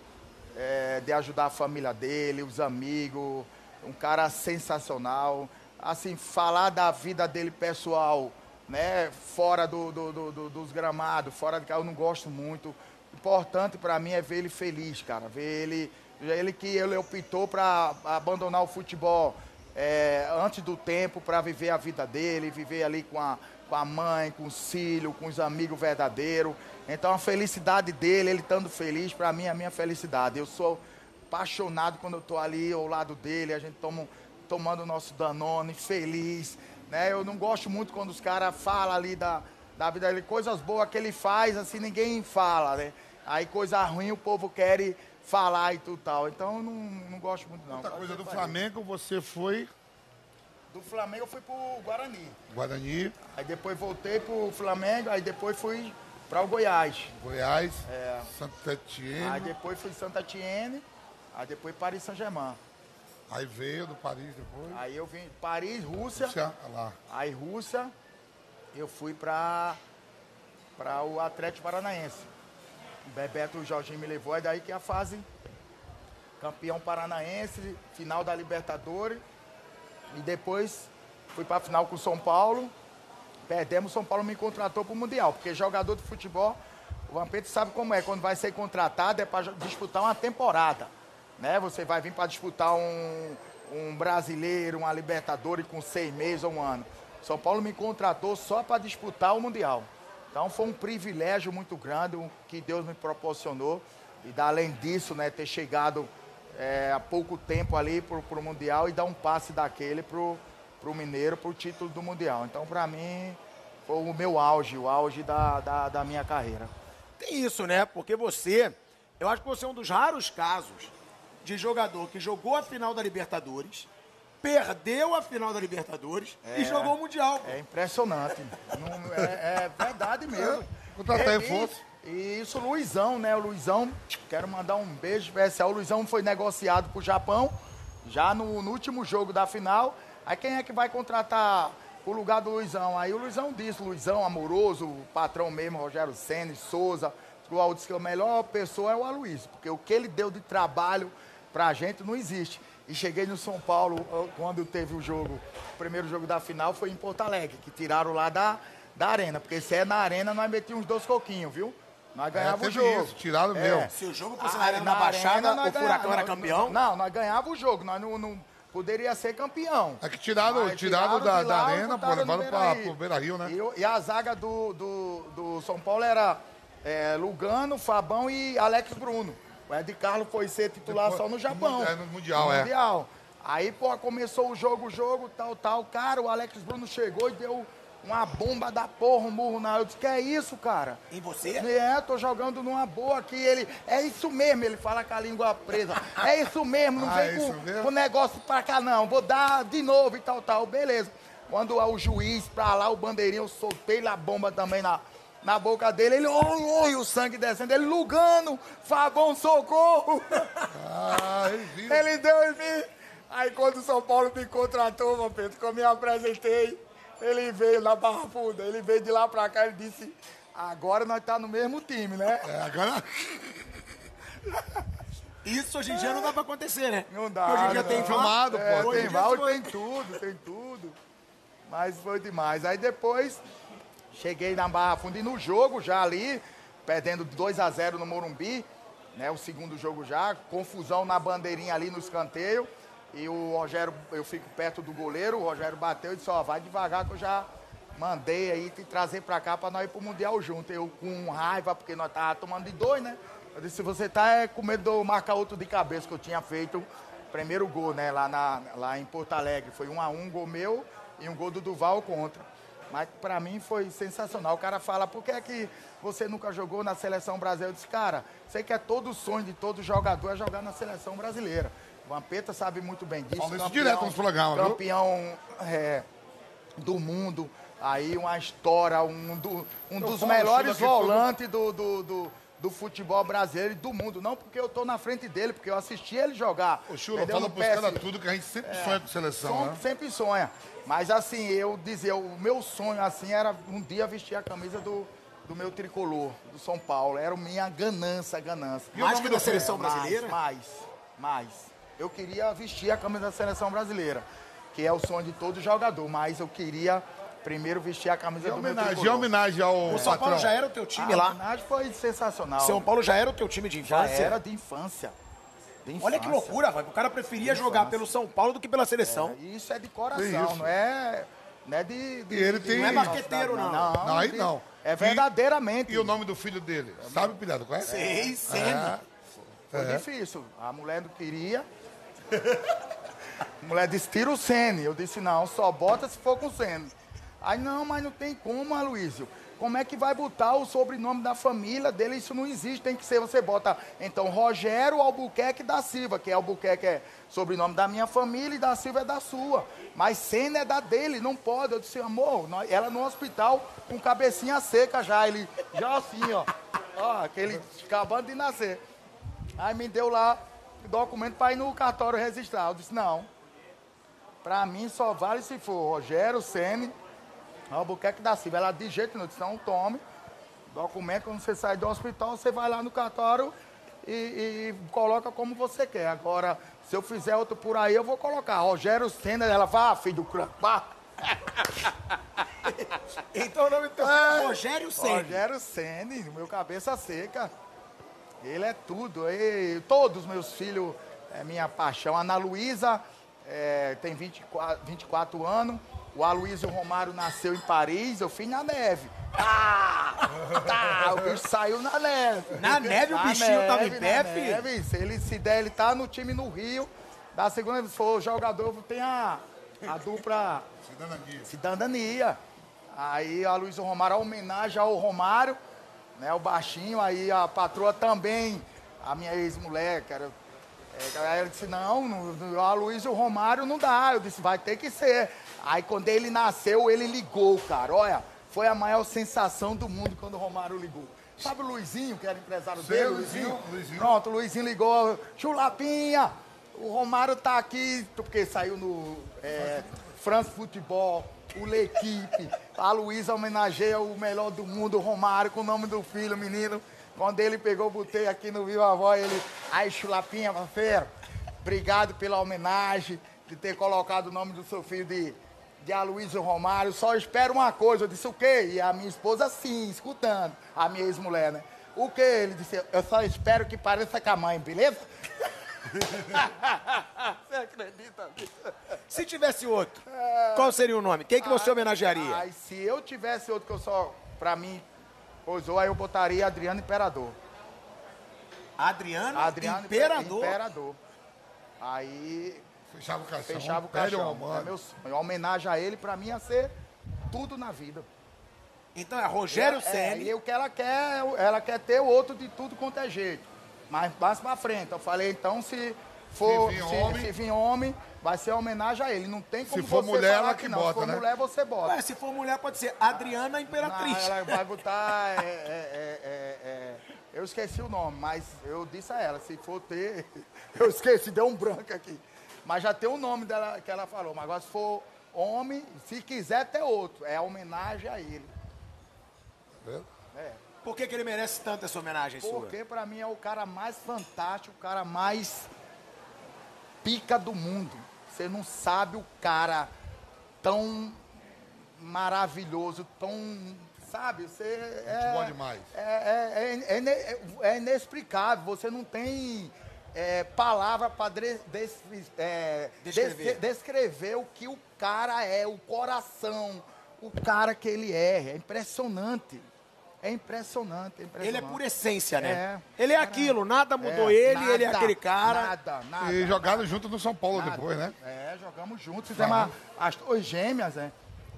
B: é, de ajudar a família dele, os amigos. Um cara sensacional. Assim, falar da vida dele pessoal, né? Fora do, do- do- do- dos gramados, fora de casa, eu não gosto muito. Importante para mim é ver ele feliz, cara. Ver ele. Ele que ele optou para abandonar o futebol é, antes do tempo para viver a vida dele, viver ali com a, com a mãe, com os filhos, com os amigos verdadeiros. Então a felicidade dele, ele estando feliz, para mim é a minha felicidade. Eu sou apaixonado quando eu estou ali ao lado dele, a gente toma, tomando o nosso Danone, feliz. Né? Eu não gosto muito quando os caras falam ali da, da vida dele, coisas boas que ele faz, assim, ninguém fala, né? Aí coisa ruim o povo quer falar e tudo tal. Então eu não, não gosto muito não.
C: Outra coisa do Flamengo, você foi
B: Do Flamengo eu fui pro Guarani.
C: Guarani,
B: Aí depois voltei pro Flamengo, aí depois fui para o Goiás.
C: Goiás,
B: É.
C: Santa Etienne.
B: Aí depois fui Santa Etienne, aí depois Paris Saint-Germain.
C: Aí veio do Paris depois.
B: Aí eu vim Paris, Rússia.
C: Rússia, lá.
B: Aí Rússia, eu fui para para o Atlético Paranaense. O Bebeto Jorginho me levou, é daí que a fase campeão paranaense, final da Libertadores. E depois fui para a final com o São Paulo. Perdemos, São Paulo me contratou para o Mundial, porque jogador de futebol, o Vampeta sabe como é, quando vai ser contratado é para disputar uma temporada. Né? Você vai vir para disputar um, um brasileiro, uma Libertadores com seis meses ou um ano. São Paulo me contratou só para disputar o Mundial. Então foi um privilégio muito grande o que Deus me proporcionou. E além disso, né, ter chegado é, há pouco tempo ali para o Mundial e dar um passe daquele para o para o título do Mundial. Então, para mim, foi o meu auge, o auge da, da, da minha carreira.
A: Tem isso, né? Porque você, eu acho que você é um dos raros casos de jogador que jogou a final da Libertadores, perdeu a final da Libertadores e jogou o Mundial.
B: É impressionante. Não- é, é verdade mesmo.
C: Contratar
B: E-
C: reforço.
B: E, E isso, o Luizão, né? O Luizão, quero mandar um beijo especial. O Luizão foi negociado pro Japão, já no, no último jogo da final. Aí quem é que vai contratar o lugar do Luizão? Aí o Luizão disse, Luizão, amoroso, o patrão mesmo, Rogério Senna, Souza. O Aldo disse que a melhor pessoa é o Aloysio, porque o que ele deu de trabalho pra gente não existe. E cheguei no São Paulo, eu- quando teve o jogo, o primeiro jogo da final foi em Porto Alegre, que tiraram lá da, da arena. Porque se é na arena, nós metíamos uns dois coquinhos, viu? Nós ganhávamos o
C: teve
B: jogo.
C: isso, tiraram
B: É.
C: mesmo.
A: Se o jogo fosse na Arena da Baixada, o Furacão
B: ganhava-
A: era campeão?
B: Não, nós ganhávamos o jogo, nós não, não poderia ser campeão.
C: É que
B: Mas
C: tiraram da, da arena, pô, levaram pra, pro Beira Rio, né?
B: E, e a zaga do, do, do São Paulo era é, Lugano, Fabão e Alex Bruno. O Ed Carlos foi ser titular
C: Depois-
B: só no Japão.
C: é, no Mundial,
B: No
C: é.
B: Mundial. Aí, pô, começou o jogo, o jogo, tal, tal. Cara, o Alex Bruno chegou e deu uma bomba da porra, um murro na. Eu disse, que é isso, cara?
A: Em você?
B: É, tô jogando numa boa aqui. Ele, é isso mesmo, ele fala com a língua presa. É isso mesmo, não
C: Ah,
B: vem
C: é
B: com, com negócio pra cá, não. Vou dar de novo e tal, tal. Beleza. Quando o juiz pra lá, o bandeirinho, eu soltei a bomba também na, na boca dele. Ele, oi, oi, o sangue descendo. Ele, Lugano, Fabão, socorro.
C: Ah. Ele
B: deu em mim. Aí quando o São Paulo me contratou, meu Pedro, que eu me apresentei, ele veio na Barra Funda, ele veio de lá pra cá, ele disse, agora nós tá no mesmo time, né?
C: É, agora.
A: Isso hoje em dia não dá pra acontecer, né?
B: Não dá.
A: Hoje em dia
B: não
A: tem
C: filmado,
B: É,
C: pô.
B: Tem Val,
A: foi.
B: tem tudo, tem tudo. Mas foi demais. Aí depois, cheguei na Barra Funda e no jogo já ali, perdendo 2 a 0 no Morumbi, né? O segundo jogo já, confusão na bandeirinha ali no escanteio. E o Rogério, eu fico perto do goleiro, o Rogério bateu e disse, ó, vai devagar que eu já mandei aí te trazer pra cá pra nós ir pro Mundial junto. Eu com raiva, porque nós tava tomando de dois, né? Eu disse, você tá é, com medo de eu marcar outro de cabeça, que eu tinha feito primeiro gol, né? Lá, na, lá em Porto Alegre. Foi um a um, gol meu e um gol do Duval contra. Mas pra mim foi sensacional. O cara fala, por que é que você nunca jogou na seleção brasileira? Eu disse, cara, sei que é todo sonho de todo jogador é jogar na seleção brasileira. O Vampeta sabe muito bem disso.
C: Fala isso direto nos programas, viu?
B: Campeão é, do mundo. Aí uma história, um, do- um dos melhores volantes do, do, do, do futebol brasileiro e do mundo. Não porque eu tô na frente dele, porque eu assisti ele jogar.
C: Chula,
B: entendeu?
C: fala pros caras tudo que a gente sempre sonha com seleção,
B: Som-
C: né?
B: Sempre sonha. Mas assim, eu dizer, o meu sonho assim era um dia vestir a camisa do, do meu tricolor, do São Paulo. Era a minha ganância, ganância.
A: E o Mais nome que da seleção
B: Mais,
A: brasileira?
B: Mais, mais. Eu queria vestir a camisa da seleção brasileira, que é o sonho de todo jogador, mas eu queria primeiro vestir a camisa
C: E
B: do meu
C: homenagem, e
B: tricolor.
C: homenagem ao
A: O São
C: patrão.
A: Paulo já era o teu time
B: a
A: lá.
B: homenagem foi sensacional.
A: São Paulo já era o teu time de
B: já
A: infância.
B: era de infância. De
A: Olha que
B: infância.
A: loucura, vai. O cara preferia jogar pelo São Paulo do que pela seleção.
B: É, Isso é de coração, não é, não é de, de-
C: E ele
B: de-
C: tem-
A: Não é marqueteiro, não.
C: Não, aí
B: de-
C: não.
B: É
C: E-
B: verdadeiramente.
C: E o nome do filho dele? Sabe, pilhado? Conhece?
A: Sei, sendo.
B: Foi
C: É.
B: difícil. A mulher não queria. A mulher disse, tira o Sene. Eu disse, não, só bota se for com Sene. Aí, não, mas não tem como, Aloysio. Como é que vai botar o sobrenome da família dele? Isso não existe, tem que ser, você bota, então, Rogério Albuquerque da Silva, que é Albuquerque é sobrenome da minha família e da Silva é da sua. Mas Senna é da dele, não pode. Eu disse, amor, ela no hospital com cabecinha seca já, ele, já assim, ó. Ó, aquele acabando de nascer. Aí me deu lá o documento para ir no cartório registrar. Eu disse, não. Para mim só vale se for Rogério, Sene, Albuquerque da Silva. Ela de jeito nenhum, disse, não tome. Documento, quando você sai do hospital, você vai lá no cartório e, e coloca como você quer. Agora, se eu fizer outro por aí, eu vou colocar Rogério Senna. Ela vai, ah, filho do vá.
A: Então o nome do teu filho é Rogério Senna.
B: Rogério Ceni, meu cabeça seca. Ele é tudo. E todos os meus filhos é minha paixão. A Ana Luísa é, tem 24, 24 anos. O Aloysio Romário nasceu em Paris, eu fiz na neve. Ah! Tá, o bicho saiu na neve.
A: Na neve o bichinho tava em
B: neve,
A: pé,
B: na
A: filho?
B: neve. Se ele se der, ele tá no time no Rio. Da segunda vez, se for jogador, tem a, a dupla cidadania. Aí a Luísa Romário, a homenagem ao Romário, né, o baixinho, aí a patroa também, a minha ex-mulher, cara. É, ela disse, não, no, a Luísa Romário não dá. Eu disse, vai ter que ser. Aí quando ele nasceu, ele ligou, cara. Olha, foi a maior sensação do mundo quando o Romário ligou. Sabe o Luizinho, que era empresário
C: Sei,
B: dele?
C: Luizinho, Luizinho.
B: Pronto, o Luizinho ligou. Chulapinha, o Romário tá aqui, porque saiu no é, France Futebol, o L'Equipe. A Luísa homenageia o melhor do mundo, Romário, com o nome do filho, menino. Quando ele pegou, botei aqui no Viva Voz, ele... Aí, Chulapinha, parceiro, obrigado pela homenagem, de ter colocado o nome do seu filho de, de Aloysio Romário. Só espero uma coisa. Eu disse, o quê? E a minha esposa, sim, escutando. A minha ex-mulher, né? O quê? Ele disse, eu só espero que pareça com a mãe, beleza? Você acredita nisso?
A: Se tivesse outro, qual seria o nome? Quem que você homenagearia?
B: Ai, se eu tivesse outro que eu só, pra mim, pousou, aí eu botaria Adriano Imperador.
A: Adriano,
B: Adriano
A: Imperador.
B: Imperador. Aí
C: Fechava o caixão.
B: fechava o caixão.
C: Romano.
B: É meu sonho. Homenagem a ele, pra mim, ia ser tudo na vida.
A: Então é Rogério
B: É,
A: Ceni.
B: e o que ela quer, ela quer ter o outro de tudo quanto é jeito. Mas mais pra frente. Eu falei, então, se for.
C: Se vir
B: se,
C: homem-
B: se vir homem, vai ser homenagem a ele. Não tem como
C: for
B: você
C: mulher,
B: falar
C: ela que
B: não.
C: bota,
B: Se for
C: né?
B: mulher, você bota.
A: Ué, se for mulher, pode ser Adriana Imperatriz.
B: Não, ela vai botar. é, é, é, é, é, eu esqueci o nome, mas eu disse a ela, se for ter. Eu esqueci, deu um branco aqui. Mas já tem o nome dela que ela falou. Mas agora se for homem, se quiser ter outro, é homenagem a ele.
C: Vendo?
B: É.
A: Por que, que ele merece tanto essa homenagem sua?
B: Porque pra mim é o cara mais fantástico, o cara mais pica do mundo. Você não sabe o cara tão maravilhoso, tão. Sabe? Você é.
C: bom demais.
B: É, é, é, é é inexplicável. Você não tem é, palavra para
A: Descrever.
B: descrever o que o cara é, o coração, o cara que ele é. É impressionante. É impressionante, é impressionante.
A: Ele é por essência, né?
B: É.
A: Ele é aquilo, nada mudou
B: É,
A: ele, ele é
B: nada,
A: aquele cara.
B: Nada, nada.
C: E jogaram junto no São Paulo
B: nada.
C: depois, né?
B: É, jogamos juntos, fizemos as torres gêmeas, né?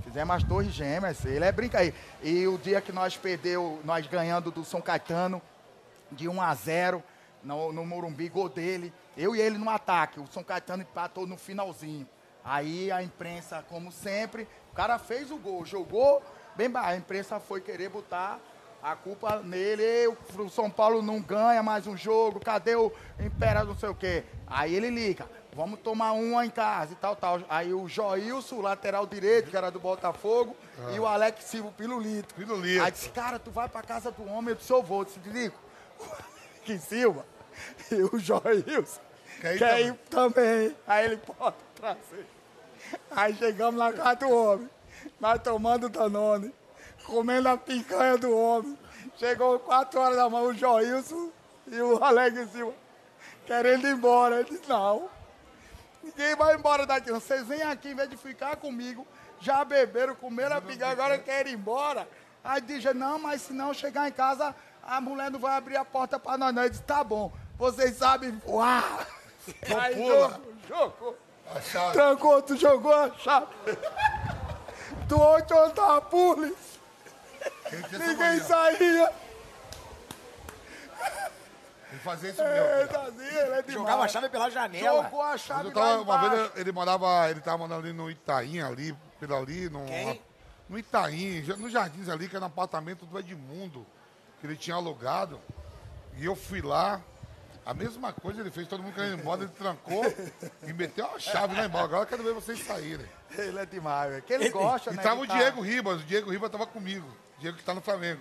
B: Fizemos as torres gêmeas, ele é brinca aí. E o dia que nós perdeu, nós ganhando do São Caetano de 1 a 0 no, no Morumbi, gol dele, eu e ele no ataque. O São Caetano empatou no finalzinho. Aí a imprensa, como sempre, o cara fez o gol, jogou bem. A imprensa foi querer botar a culpa nele. "Ei, O São Paulo não ganha mais um jogo, cadê o Impera não sei o quê? Aí ele liga, vamos tomar uma em casa e tal, tal. Aí o Joilson, o lateral direito, que era do Botafogo, e o Alex Silva, o Pilulito.
C: Pilulito.
B: Aí disse, cara, tu vai pra casa do homem, eu disse, eu vou. Eu disse, Lico, que Silva e o Joilson
C: Quer ir
B: quer ir também. Aí ele pode trazer. Aí chegamos na casa do homem, nós tomando Danone, comendo a picanha do homem. Chegou 4 horas da manhã o Joilson e o Alex Silva querendo ir embora. Ele disse, não, ninguém vai embora daqui. Vocês vêm aqui, em vez de ficar comigo, já beberam, comeram a picanha, agora querem ir embora. Aí disse, não, mas se não chegar em casa, a mulher não vai abrir a porta para nós. Não. Ele disse, tá bom, vocês sabem voar. Aí jogou,
C: chave.
B: Trancou, tu jogou a chave. Tu ontem ontem a polícia.
C: Quem tinha essa
B: Ninguém saía.
C: Ele fazia isso
B: É,
C: mesmo.
B: Dazinho, ele é demais.
A: Jogava a chave pela janela.
B: Jogou a chave
C: eu tava,
B: lá
C: uma vez ele morava, ele tava morando ali no Itaim, ali, pelo ali, no,
A: Quem?
C: no Itaim, nos jardins ali, que era um apartamento do Edmundo, que ele tinha alugado. E eu fui lá, a mesma coisa ele fez, todo mundo querendo ir embora, ele trancou e meteu a chave lá embora. Agora eu quero ver vocês saírem.
B: Ele é demais, velho. Que ele gosta,
C: E
B: né?
C: tava
B: de
C: o
B: tá-
C: Diego Ribas, o Diego Ribas tava comigo, Diego que tá no Flamengo.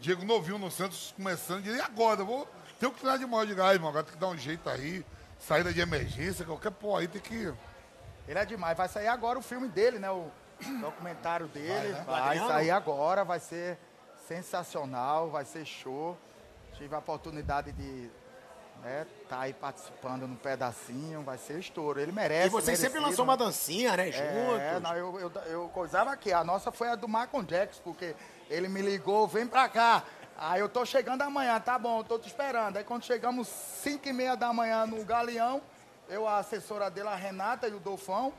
C: Diego novinho no Santos, começando, e agora? Eu vou ter que treinar de maior de gás, irmão. Agora tem que dar um jeito aí, saída de emergência, qualquer porra aí tem que.
B: Ele é demais. Vai sair agora o filme dele, né? O documentário dele.
C: né?
B: Vai, sair agora, vai ser sensacional, vai ser show. Tive a oportunidade de né, tá aí participando num pedacinho, vai ser estouro. Ele merece.
A: E vocês sempre
B: merecido,
A: lançou
B: né?
A: uma dancinha, né?
B: É,
A: Juntos.
B: não, eu, eu, eu coisava aqui. A nossa foi a do Michael Jackson, porque ele me ligou, vem pra cá. Aí eu tô chegando amanhã, tá bom, eu tô te esperando. Aí quando chegamos 5 e meia da manhã no Galeão, eu, a assessora dele, a Renata e o Dolfão,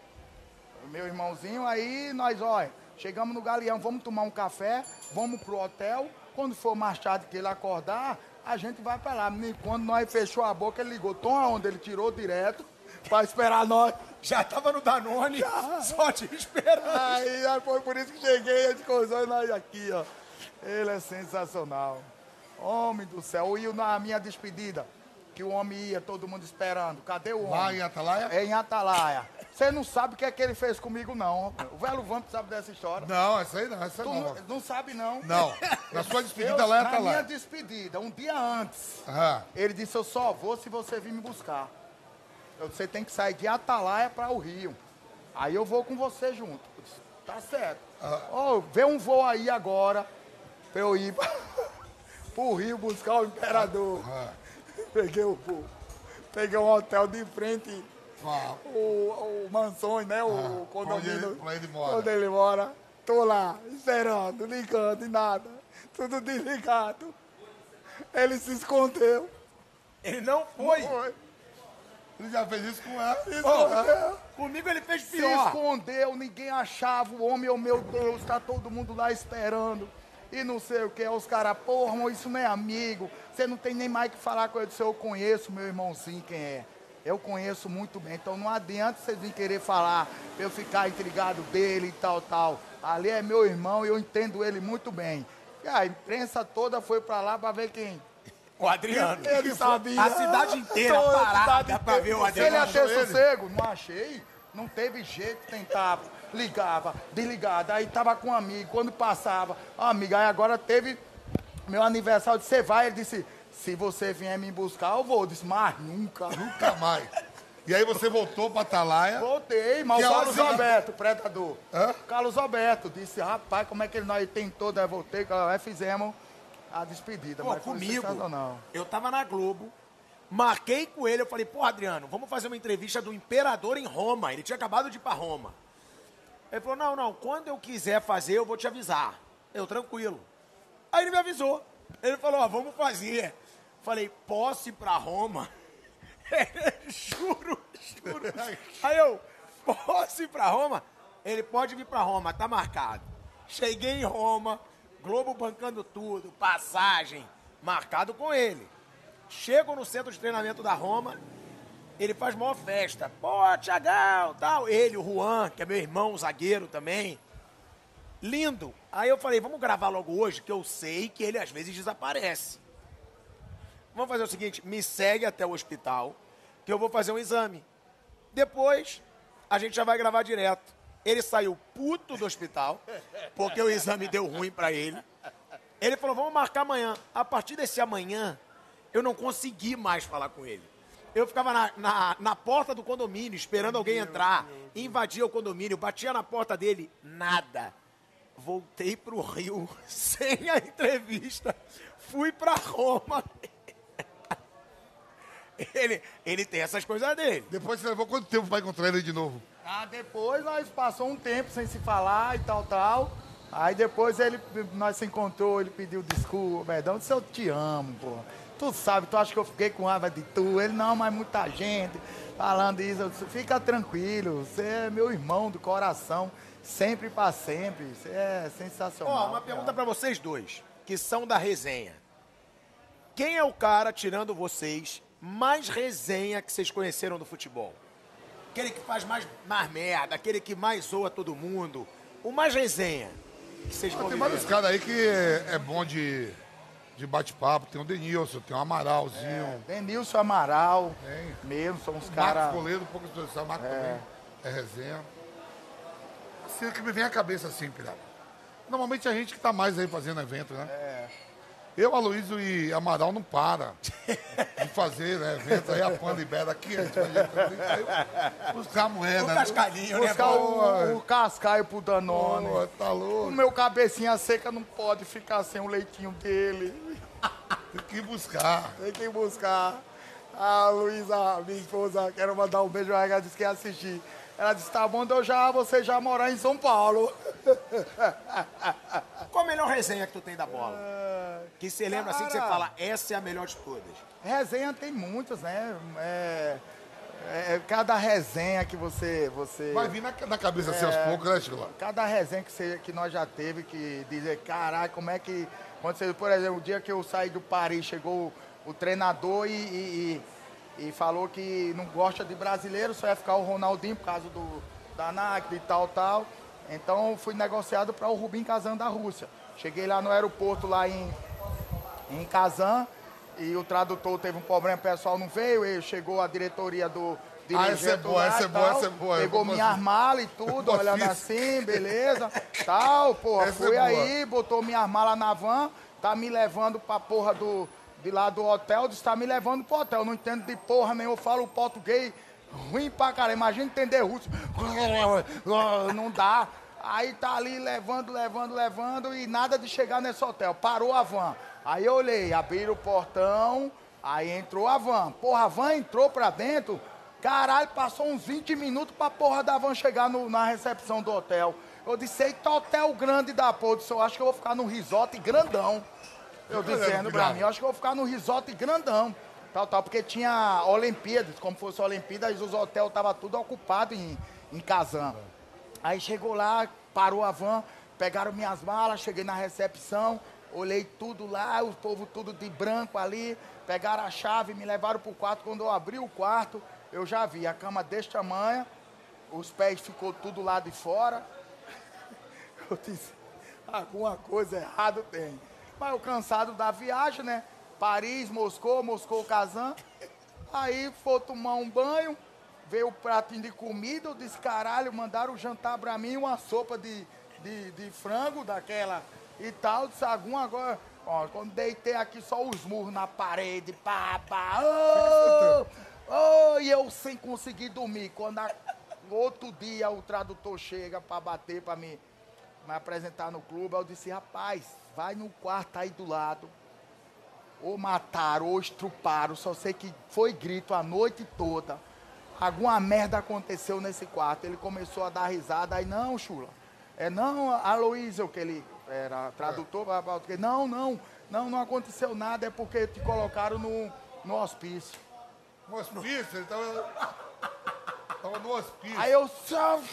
B: meu irmãozinho, aí nós, olha, chegamos no Galeão, vamos tomar um café, vamos pro hotel. Quando for mais tarde que ele acordar, a gente vai pra lá. E quando nós fechou a boca, ele ligou, tom aonde ele tirou direto, pra esperar nós.
A: Já tava no Danone, só te esperando.
B: Aí, aí foi por isso que cheguei, as coisas nós aqui, ó. Ele é sensacional. Homem do céu, ia na minha despedida, que o homem ia, todo mundo esperando. Cadê o homem?
C: Lá em Atalaia?
B: É em Atalaia. Você não sabe o que é que ele fez comigo, não. O velho Vamp sabe dessa história.
C: Não, essa aí não, essa
B: Tu
C: não.
B: não, sabe, não.
C: Não, na sua despedida
B: Eu,
C: lá em
B: na minha despedida, um dia antes,
C: Aham.
B: ele disse, eu só vou se você vir me buscar. Eu- Você tem que sair de Atalaia para o Rio. Aí eu vou com você junto. Eu disse, tá certo. Ó, vê um voo aí agora pra eu ir pro Rio buscar o imperador. Peguei o voo. Peguei um hotel de frente, O, o mansões, né? O
C: Ah,
B: condomínio.
C: onde ele- onde ele mora.
B: Onde ele mora. Tô lá, esperando, ligando e nada. Tudo desligado. Ele se escondeu.
A: Ele não foi.
B: Foi.
C: Ele já fez isso com ela.
B: Se escondeu.
A: Comigo ele fez
B: Se
A: pior.
B: escondeu, ninguém achava o homem, oh meu Deus, tá todo mundo lá esperando. E não sei o que, os caras, porra, irmão, isso não é amigo. Você não tem nem mais que falar com ele. Eu conheço meu irmãozinho quem é. Eu conheço muito bem. Então não adianta vocês virem querer falar eu ficar intrigado dele e tal, tal. Ali é meu irmão e eu entendo ele muito bem. E a imprensa toda foi pra lá pra ver quem.
A: O Adriano.
B: Ele sabia.
A: A cidade inteira
B: Toda
A: parada pra ver o.
B: Se ele
A: Adriano.
B: achei sossego, não achei. Não teve jeito, tentava, ligava, desligava. Aí tava com um amigo, quando passava, "Ó, amigo, aí agora teve meu aniversário, você vai? Ele disse, se você vier me buscar, eu vou. Eu disse, mas nunca.
C: Nunca mais. E aí você voltou pra Atalaia.
B: Voltei, mas o Carlos
C: você-
B: Alberto, predador.
C: Hã?
B: Carlos Alberto disse, rapaz, como é que ele nós tentou, daí voltei, aí fizemos a despedida.
A: Pô,
B: mas foi
A: comigo, eu tava na Globo, marquei com ele, eu falei, pô, Adriano, vamos fazer uma entrevista do Imperador em Roma. Ele tinha acabado de ir pra Roma. Ele falou, não, não, quando eu quiser fazer, eu vou te avisar. Eu, tranquilo. Aí ele me avisou. Ele falou, ó, vamos fazer. Falei, posso ir pra Roma? juro, juro. Aí eu, posso ir pra Roma? Ele pode vir pra Roma, tá marcado. Cheguei em Roma, Globo bancando tudo, passagem, marcado com ele. Chego no centro de treinamento da Roma, ele faz maior festa. Pô, Tiagão, tal. Ele, o Juan, que é meu irmão, zagueiro também. Lindo. Aí eu falei, vamos gravar logo hoje, que eu sei que ele às vezes desaparece. Vamos fazer o seguinte, me segue até o hospital, que eu vou fazer um exame. Depois, a gente já vai gravar direto. Ele saiu puto do hospital, porque o exame deu ruim pra ele. Ele falou, vamos marcar amanhã. A partir desse amanhã, eu não consegui mais falar com ele. Eu ficava na, na, na porta do condomínio, esperando alguém entrar. Invadia o condomínio, batia na porta dele, nada. Voltei pro Rio sem a entrevista. Fui pra Roma. Ele, ele tem essas coisas dele.
C: Depois você levou quanto tempo pra encontrar ele de novo?
B: Ah, depois nós passou um tempo sem se falar e tal, tal. Aí depois ele, nós se encontrou, ele pediu desculpa. Verdão, disse, eu te amo, pô. Tu sabe, tu acha que eu fiquei com raiva de tu? Ele, não, mas muita gente falando isso. Eu disse, fica tranquilo, você é meu irmão do coração, sempre pra sempre. Você é sensacional.
A: Ó, uma
B: cara.
A: pergunta pra vocês dois, que são da resenha. Quem é o cara, tirando vocês, mais resenha que vocês conheceram do futebol? Aquele que faz mais, mais merda, aquele que mais zoa todo mundo. O mais resenha que vocês
C: Tem
A: conviveram.
C: vários caras aí que é, é bom de, de bate-papo. Tem o Denilson, tem o Amaralzinho.
B: Denilson Amaral,
C: Tem.
B: mesmo, são uns
C: Marcos
B: caras.
C: Goleiro, poucas pessoas sabem, Marcos também é resenha. Assim é que me vem à cabeça assim, Pirata. Normalmente a gente que tá mais aí fazendo evento, né?
B: É.
C: Eu, Aloysio e Amaral não para de fazer né, evento. Aí a Pan libera aqui, a gente vai aí, buscar a moeda.
A: O
C: né?
A: cascalhinho, né?
B: Buscar o, o cascaio pro Danone.
C: Pô, tá
B: O
C: louco.
B: meu cabecinha seca não pode ficar sem o leitinho dele.
C: Tem que buscar.
B: Tem que buscar. A Luísa, minha esposa, quero mandar um beijo, ela disse que ia assistir. Ela disse, tá bom, então já você já morar em São Paulo.
A: Qual a melhor resenha que tu tem da bola? Que você lembra assim que você
B: Cara.
A: fala, essa é a melhor de todas.
B: Resenha tem muitas, né? É, é, cada resenha que você... você
C: Vai vir na, na cabeça assim aos poucos, né, Chico?
B: Cada resenha que, você- que nós já teve que dizer, caralho, como é que. Quando você, por exemplo, o dia que eu saí do Paris, chegou o, o treinador e, e- e- e falou que não gosta de brasileiro, só ia ficar o Ronaldinho por causa do, da Nike e tal, tal. Então fui negociado para o Rubim Kazan da Rússia. Cheguei lá no aeroporto, lá em, em Kazan. E o tradutor teve um problema, o pessoal não veio, e chegou a diretoria do.
C: Ah, essa é
B: dirigente
C: boa,
B: lá
C: essa é boa, essa é boa.
B: Pegou
C: assim.
B: malas e tudo, olhando assim, beleza. Tal, porra.
C: Essa é
B: fui
C: boa.
B: aí, botou minhas malas na van, tá me levando pra porra do. De lá do hotel, disse, tá me levando pro hotel. Não entendo de porra eu falo português ruim pra caralho. Imagina entender russo. Não dá. Aí tá ali levando, levando, levando e nada de chegar nesse hotel. Parou a van. Aí eu olhei, abriram o portão, aí entrou a van. Porra, a van entrou pra dentro. Caralho, passou uns 20 minutos pra porra da van chegar no- na recepção do hotel. Eu disse, eita, hotel grande da porra. Eu disse, eu acho que eu vou ficar num resort grandão. Eu dizendo pra mim, eu acho que eu vou ficar num resort grandão. Tal, tal, porque tinha Olimpíadas, como fosse Olimpíadas, os hotéis estavam tudo ocupados em, em Kazan. Aí chegou lá, parou a van, pegaram minhas malas, cheguei na recepção, olhei tudo lá, o povo tudo de branco ali, pegaram a chave, me levaram pro quarto. Quando eu abri o quarto, eu já vi a cama deste tamanho, os pés ficou tudo lá de fora. Eu disse, alguma coisa errada tem. Mas eu cansado da viagem, né? Paris, Moscou, Moscou, Kazan. Aí foi tomar um banho, veio o pratinho de comida, eu disse, caralho, mandaram jantar pra mim uma sopa de, de, de frango daquela e tal. Eu Disse, algum agora. Ó, quando deitei aqui só os murros na parede, pá, ô, ô, e eu sem conseguir dormir. Quando a- outro dia o tradutor chega pra bater pra mim me apresentar no clube, eu disse, rapaz, vai no quarto aí do lado. Ou mataram, ou estruparam, só sei que foi grito a noite toda. Alguma merda aconteceu nesse quarto. Ele começou a dar risada, aí, não, chula. É não, Aloysio, que ele era tradutor, blá, não, não, não, não aconteceu nada, é porque te colocaram no, no hospício.
C: No hospício, ele tava. Tava no hospício.
B: Aí eu,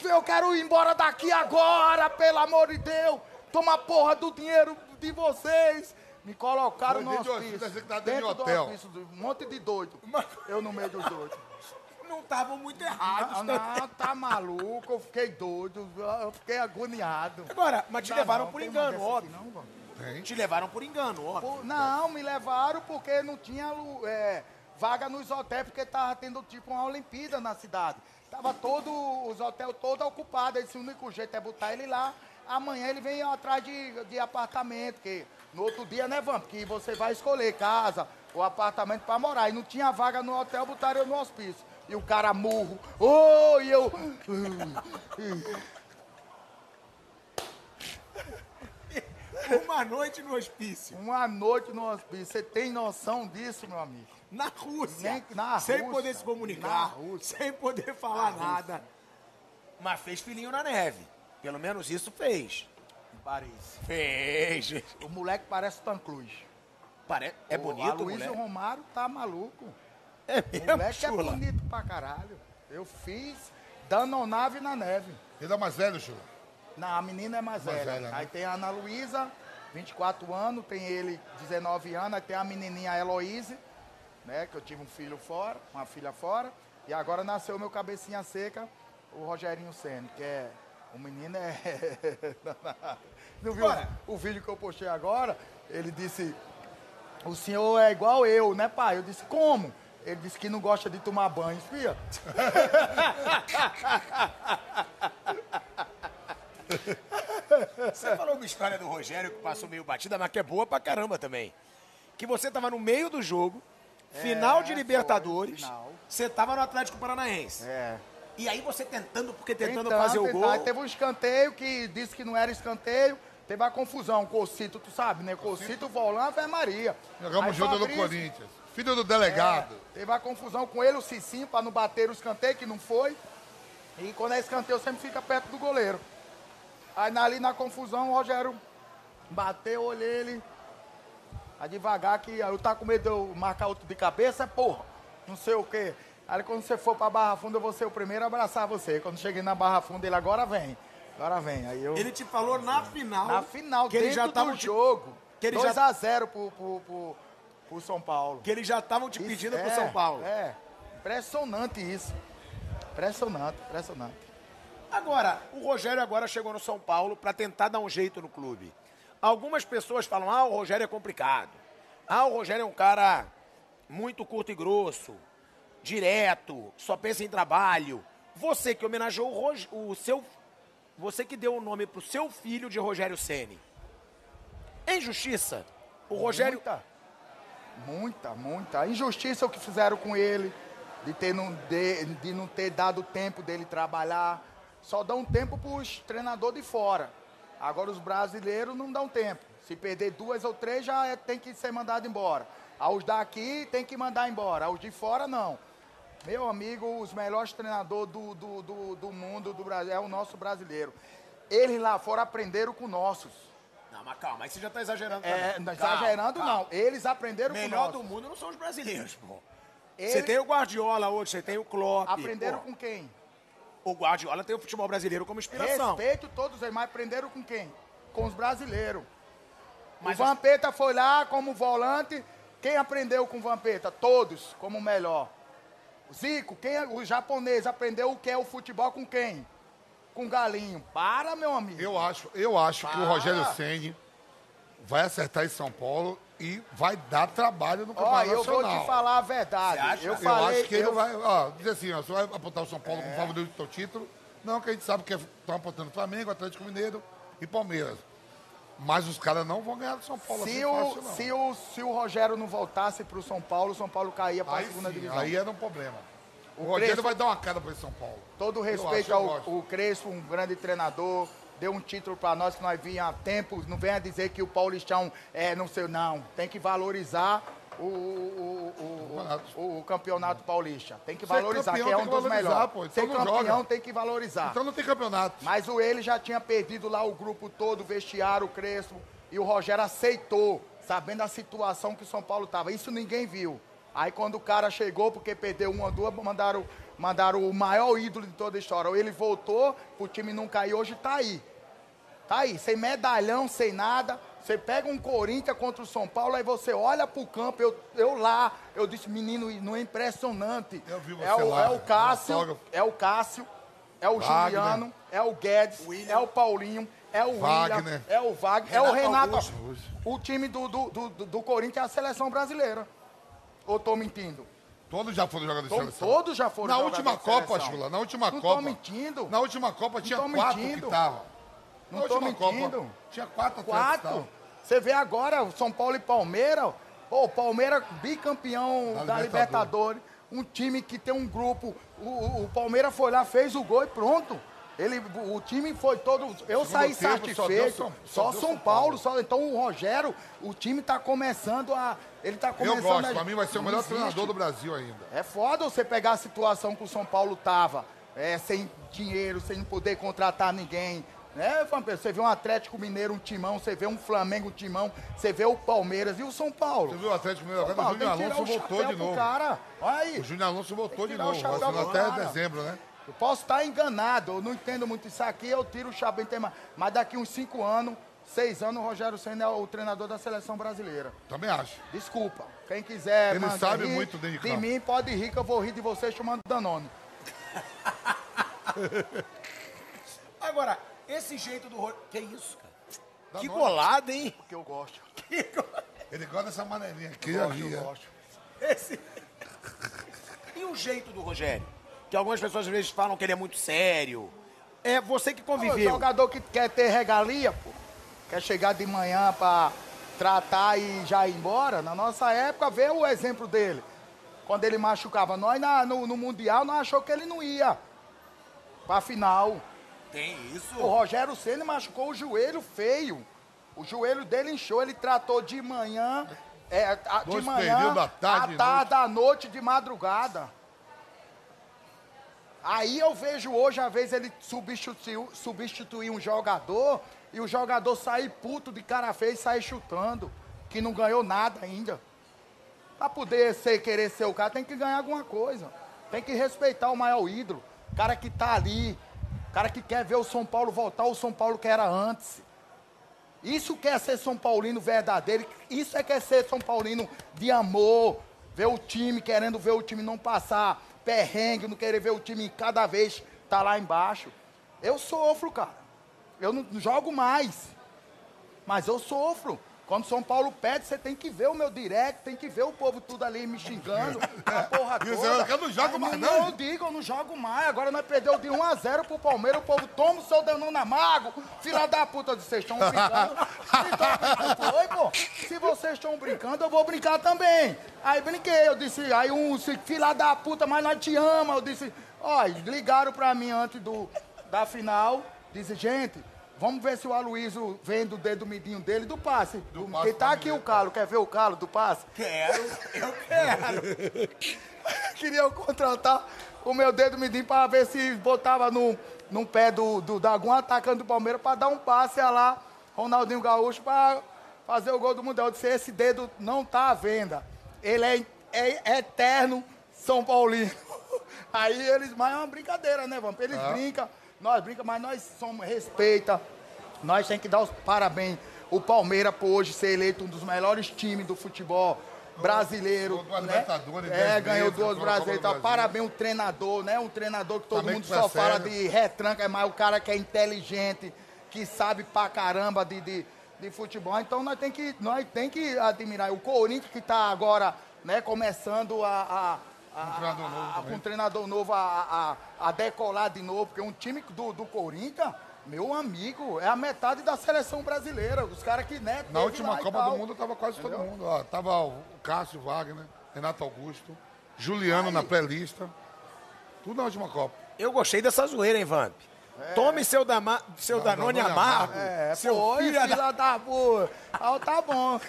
B: eu quero ir embora daqui agora, pelo amor de Deus. Toma porra do dinheiro de vocês. Me colocaram no hospício.
C: achei que tava dentro de
B: do
C: hotel.
B: hospício, um monte de doido. Eu no meio dos doidos.
A: Não estavam muito errados.
B: Não, não, tá maluco, eu fiquei doido, eu fiquei agoniado.
A: Agora, mas te levaram
B: não,
A: por engano,
B: aqui
A: óbvio.
B: não.
C: Tem.
A: Te levaram por engano, óbvio.
B: Pô, Não, me levaram porque não tinha é, vaga nos hotéis, porque tava tendo tipo uma Olimpíada na cidade. Tava todo, os hotéis todos ocupados. Esse único jeito é botar ele lá. Amanhã ele vem atrás de, de apartamento, que no outro dia, né, Vamp? Que você vai escolher casa ou apartamento pra morar. E não tinha vaga no hotel, botaram eu no hospício. E o cara murro. Ô, e eu.
A: Uma noite no hospício.
B: Uma noite no hospício. Você tem noção disso, meu amigo?
A: Na Rússia.
B: Nem- na
A: sem
B: Rússia.
A: poder se comunicar. Sem poder falar nada. Mas fez filhinho na neve. Pelo menos isso fez.
B: Em Paris.
A: Fez.
B: O moleque parece Tancruz.
A: Pare... É bonito,
B: O
A: moleque.
B: Romário tá maluco.
A: É
B: O
A: mesmo,
B: moleque é
A: chula.
B: bonito pra caralho. Eu fiz danonave na neve.
C: Ele é mais velho, Chula.
B: Não, a menina é mais,
C: Mais
B: velha.
C: velha, né?
B: Aí tem a Ana Luísa, 24 anos, tem ele 19 anos, aí tem a menininha Heloíse, né? Que eu tive um filho fora, uma filha fora. E agora nasceu meu cabecinha seca, o Rogerinho Senna, que é. O menino é. Não viu
A: Bora.
B: o vídeo que eu postei agora? Ele disse. O senhor é igual eu, né, pai? Eu disse, como? Ele disse que não gosta de tomar banho, filha.
A: Você falou uma história do Rogério que passou meio batida, mas que é boa pra caramba também. Que você tava no meio do jogo, final de
B: foi,
A: Libertadores,
B: final.
A: você tava no Atlético Paranaense.
B: É.
A: E aí você tentando, porque tentando,
B: Tentando,
A: fazer o
B: tentando.
A: gol.
B: Aí teve um escanteio que disse que não era escanteio. Teve a confusão. Cocito, tu sabe, né? Cocito, volante, é Maria.
C: Jogamos
B: Aí
C: junto no
B: Fabrício,
C: Corinthians. Filho do delegado.
B: é, teve a confusão com ele, o Cicinho, pra não bater o escanteio, que não foi. E quando é escanteio, sempre fica perto do goleiro. Aí na- ali na confusão, o Rogério bateu, olhei ele. Aí devagar que eu tá com medo de eu marcar outro de cabeça, é porra. Não sei o quê. Aí quando você for pra Barra Funda, eu vou ser o primeiro a abraçar você. Quando cheguei na Barra Funda, ele agora vem. Agora vem. Aí eu.
A: Ele te falou na final.
B: Na final,
A: que ele já tava
B: do jogo.
A: que ele
B: 2
A: já-
B: a 0 pro, pro, pro, pro São Paulo.
A: Que eles já estavam te
B: Isso,
A: pedindo
B: é,
A: pro São Paulo.
B: É. Impressionante isso. Impressionante, impressionante.
A: Agora, o Rogério agora chegou no São Paulo para tentar dar um jeito no clube. Algumas pessoas falam, ah, o Rogério é complicado. Ah, o Rogério é um cara muito curto e grosso, direto, só pensa em trabalho. Você que homenageou o, Rog... o seu. Você que deu o nome pro seu filho de Rogério Ceni. É injustiça? O Rogério.
B: Muita, muita, muita. Injustiça o que fizeram com ele, de, ter não, de, de não ter dado tempo dele trabalhar. Só dão tempo para os treinadores de fora. Agora os brasileiros não dão tempo. Se perder duas ou três, já é- tem que ser mandado embora. Aos daqui tem que mandar embora. Aos de fora, não. Meu amigo, os melhores treinadores do, do, do, do mundo, do Brasil, é o nosso brasileiro. Eles lá fora aprenderam com nossos.
A: Não, mas calma, aí você já tá exagerando.
B: É,
A: também.
B: não, exagerando
A: calma.
B: não. Eles aprenderam
A: Melhor
B: com
A: do
B: nós.
A: mundo não são os brasileiros, pô.
B: Eles
A: Você tem o Guardiola hoje, você tem o Klopp.
B: aprenderam
A: pô.
B: com quem?
A: O Guardiola tem o futebol brasileiro como inspiração.
B: Respeito todos eles, mas aprenderam com quem? Com os brasileiros.
A: Mas
B: o Vampeta foi lá como volante. Quem aprendeu com o Vampeta? Todos, como o melhor. Zico, quem, é- o japonês aprendeu o que é o futebol com quem? Com o Galinho. Para, meu amigo.
C: Eu acho, eu acho que o. Rogério Ceni vai acertar em São Paulo e vai dar trabalho no
B: Ó,
C: Campeonato
B: eu vou te falar a verdade. Eu
C: Eu
B: falei,
C: acho que ele
B: eu-
C: vai, ó, dizer assim, ó, você vai apontar o São Paulo como favorito do título. Não, que a gente sabe que estão apontando Flamengo, Atlético Mineiro e Palmeiras. Mas os caras não vão ganhar do São Paulo
B: Se
C: assim
B: o,
C: fácil, não.
B: se, o, se o Rogério não voltasse para o São Paulo, o São Paulo caía para a segunda
C: sim,
B: divisão.
C: aí era um problema. O,
B: O
C: Rogério
B: Crespo-
C: vai dar uma cara para esse São Paulo.
B: Todo
C: Eu
B: respeito
C: acho, eu
B: ao o Crespo, um grande treinador, deu um título para nós que nós vinha há tempo. Não venha dizer que o Paulistão é não sei, não. Tem que valorizar o, o, o, o- campeonato paulista. Tem que
C: Ser
B: valorizar,
C: campeão
B: que é um
C: que
B: dos melhores.
C: pô. Então
B: Ser campeão
C: joga.
B: tem que valorizar.
C: Então não tem campeonato.
B: Mas o ele já tinha perdido lá o grupo todo, o vestiário, o Crespo, e o Rogério aceitou, sabendo a situação que o São Paulo estava. Isso ninguém viu. Aí quando o cara chegou, porque perdeu uma ou duas, mandaram, mandaram o maior ídolo de toda a história. Ele voltou, o time não caiu, hoje tá aí. Tá aí, sem medalhão, sem nada. Você pega um Corinthians contra o São Paulo, aí você olha pro campo, eu, eu lá, eu disse, menino, não é impressionante.
C: Eu vi você
B: é, o,
C: lá,
B: é o Cássio, é o Cássio, é o
C: Wagner.
B: Juliano, é o Guedes, é o Paulinho, é o
C: Wagner.
B: William, é o Wagner, é o
A: Renato
B: Renato. O time do, do, do, do Corinthians é a seleção brasileira. Ou tô mentindo?
C: Todos já foram jogadores de seleção.
B: todos já foram
C: Na última Copa. Chula, na última
B: Não
C: Copa.
B: tô mentindo.
C: Na última Copa tinha quatro
B: mentindo.
C: que estavam. Na
B: Não tô mentindo.
C: Copa tinha quatro atletas
B: Quatro. Você vê agora, São Paulo e Palmeiras. Pô, o Palmeiras bicampeão
C: Da
B: da,
C: Libertadores.
B: Libertadores. Um time que tem um grupo. O, o- o Palmeiras foi lá, fez o gol e pronto. Ele, o time foi todo. Eu
C: Segundo
B: saí
C: tempo, só
B: satisfeito.
C: São-
B: Só,
C: só deu
B: São
C: São
B: Paulo.
C: Paulo.
B: Só, então o Rogério, o time tá começando a. Ele tá
C: Eu
B: começando
C: gosto,
B: a.
C: pra mim vai ser o melhor
B: existe.
C: treinador do Brasil ainda.
B: É foda você pegar a situação que o São Paulo tava, é, sem dinheiro, sem poder contratar ninguém. Né? Você vê um Atlético Mineiro, um timão, você vê um Flamengo, um timão, você vê o Palmeiras e o São Paulo.
C: Você viu o Atlético Mineiro agora? O Júnior Alonso voltou de novo.
B: Cara. Olha aí.
C: O Júnior Alonso voltou de novo.
B: pro
C: até
B: cara.
C: dezembro, né?
B: Eu posso estar enganado, eu não entendo muito isso aqui, eu tiro o chapéu. Mas daqui uns cinco anos, seis anos, o Rogério Senna é o treinador da seleção brasileira.
C: Também acho.
B: Desculpa. Quem quiser.
C: Ele sabe
B: rir,
C: muito de
B: De mim pode rir, que eu vou rir de você chamando Danone.
A: Agora, esse jeito do Rogério. Que isso, cara?
C: Dá
A: que
C: nome.
A: golada, hein?
B: Porque eu gosto.
A: Que go-
C: Ele gosta dessa maneirinha aqui.
B: Eu
C: ali,
B: gosto, eu gosto.
A: Esse... E o jeito do Rogério? Que algumas pessoas às vezes falam que ele é muito sério. É você que
B: O
A: conviveu.
B: jogador que quer ter regalia, pô, quer chegar de manhã pra tratar e já ir embora, na nossa época, vê o exemplo dele. Quando ele machucava nós na- no, no Mundial, nós achou que ele não ia pra final.
A: Tem isso.
B: O Rogério Ceni machucou o joelho feio. O joelho dele inchou, ele tratou de manhã, é, a- de manhã,
C: à tarde
B: à tarde, à noite, de madrugada. Aí eu vejo hoje, às vezes, ele substituiu, substituir um jogador e o jogador sair puto de cara feia e sair chutando, que não ganhou nada ainda. Pra poder ser, querer ser o cara, tem que ganhar alguma coisa. Tem que respeitar o maior ídolo. O cara que tá ali, cara que quer ver o São Paulo voltar, o São Paulo que era antes. Isso quer ser São Paulino verdadeiro, isso é que é ser São Paulino de amor, ver o time, querendo ver o time não passar perrengue, não querer ver o time cada vez tá lá embaixo. Eu sofro, cara. Eu não jogo mais, mas eu sofro. Quando São Paulo pede, você tem que ver o meu direct, tem que ver o povo tudo ali me xingando, a porra toda.
C: você, eu não jogo mais,
B: não.
C: não?
B: Eu digo, eu não jogo mais. Agora nós perdeu de 1 a 0 pro Palmeiras, o povo toma o seu Danone Amargo. Filha da puta, vocês estão brincando. Brincando. Foi, pô. Se vocês estão brincando, eu vou brincar também. Aí brinquei, eu disse, aí um, filha da puta, mas nós te ama. Eu disse, ó, ligaram pra mim antes do, da final, disse, gente, vamos ver se o Aloysio vem do dedo midinho dele do passe.
C: Do passe
B: Porque tá aqui o calo, quer ver o calo do passe?
A: Quero, eu quero.
B: Queria eu contratar o meu dedo midinho pra ver se botava no, no pé do, do, de algum atacante do Palmeiras pra dar um passe a lá, Ronaldinho Gaúcho, pra fazer o gol do Mundial. Eu disse, esse dedo não tá à venda. Ele é, é eterno São Paulino. Aí eles, mas é uma brincadeira, né, Vamp? Eles brincam, nós brincamos, mas nós somos, respeita. Nós temos que dar os parabéns. O Palmeiras, por hoje, ser eleito um dos melhores times do futebol brasileiro.
C: Duas
B: né? É, ganhou duas brasileiras. Então, parabéns o treinador, né? Um treinador que todo
C: Também
B: mundo
C: que
B: só fala de retranca, mas o cara que é inteligente, que sabe pra caramba de, de, de futebol. Então nós tem que, nós tem que admirar. O Corinthians que tá agora, né, começando a. a a-
C: Um treinador novo
B: a- com um treinador novo a, a, a decolar de novo, porque um time do, do Corinthians, meu amigo, é a metade da seleção brasileira. Os caras que, né,
C: Na última
B: lá e
C: Copa
B: tal.
C: do Mundo tava quase todo mundo. Ó, tava o Cássio Wagner, Renato Augusto, Juliano na pré-lista. Tudo na última Copa.
A: Eu gostei dessa zoeira, hein, Vamp? Tome seu, dama, seu Danone
C: Danone
A: amargo.
B: É,
A: seu
B: foi,
A: filho
B: filha,
A: da...
B: da puta. Ah, tá bom.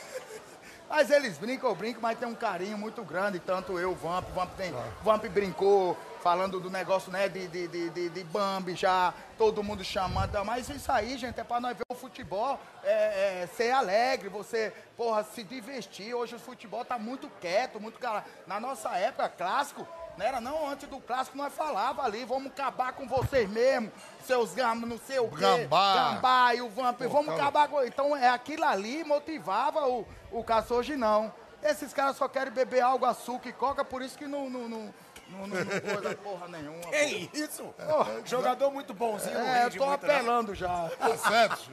B: Mas eles brincam, eu brinco, mas tem um carinho muito grande, tanto eu, Vamp, Vamp tem. Vamp brincou, falando do negócio, né, de, de, de, de, Bambi já, todo mundo chamando. Mas isso aí, gente, é pra nós ver o futebol, é, é, ser alegre, você, porra, se divertir. Hoje o futebol tá muito quieto, muito cara. Na nossa época, clássico, não era não, antes do clássico nós falava ali, vamos acabar com vocês mesmo, seus gambas, não sei o quê.
C: Gambá.
B: Gambá e o Vamp, vamos
C: cara.
B: acabar com... Então é aquilo ali motivava o, o Cássio hoje não. Esses caras só querem beber água, açúcar e coca, por isso que não, não, não, não, não, não coisa porra nenhuma.
A: Que isso? Jogador muito bonzinho,
B: É, eu tô
A: não.
B: apelando já.
C: Tá certo?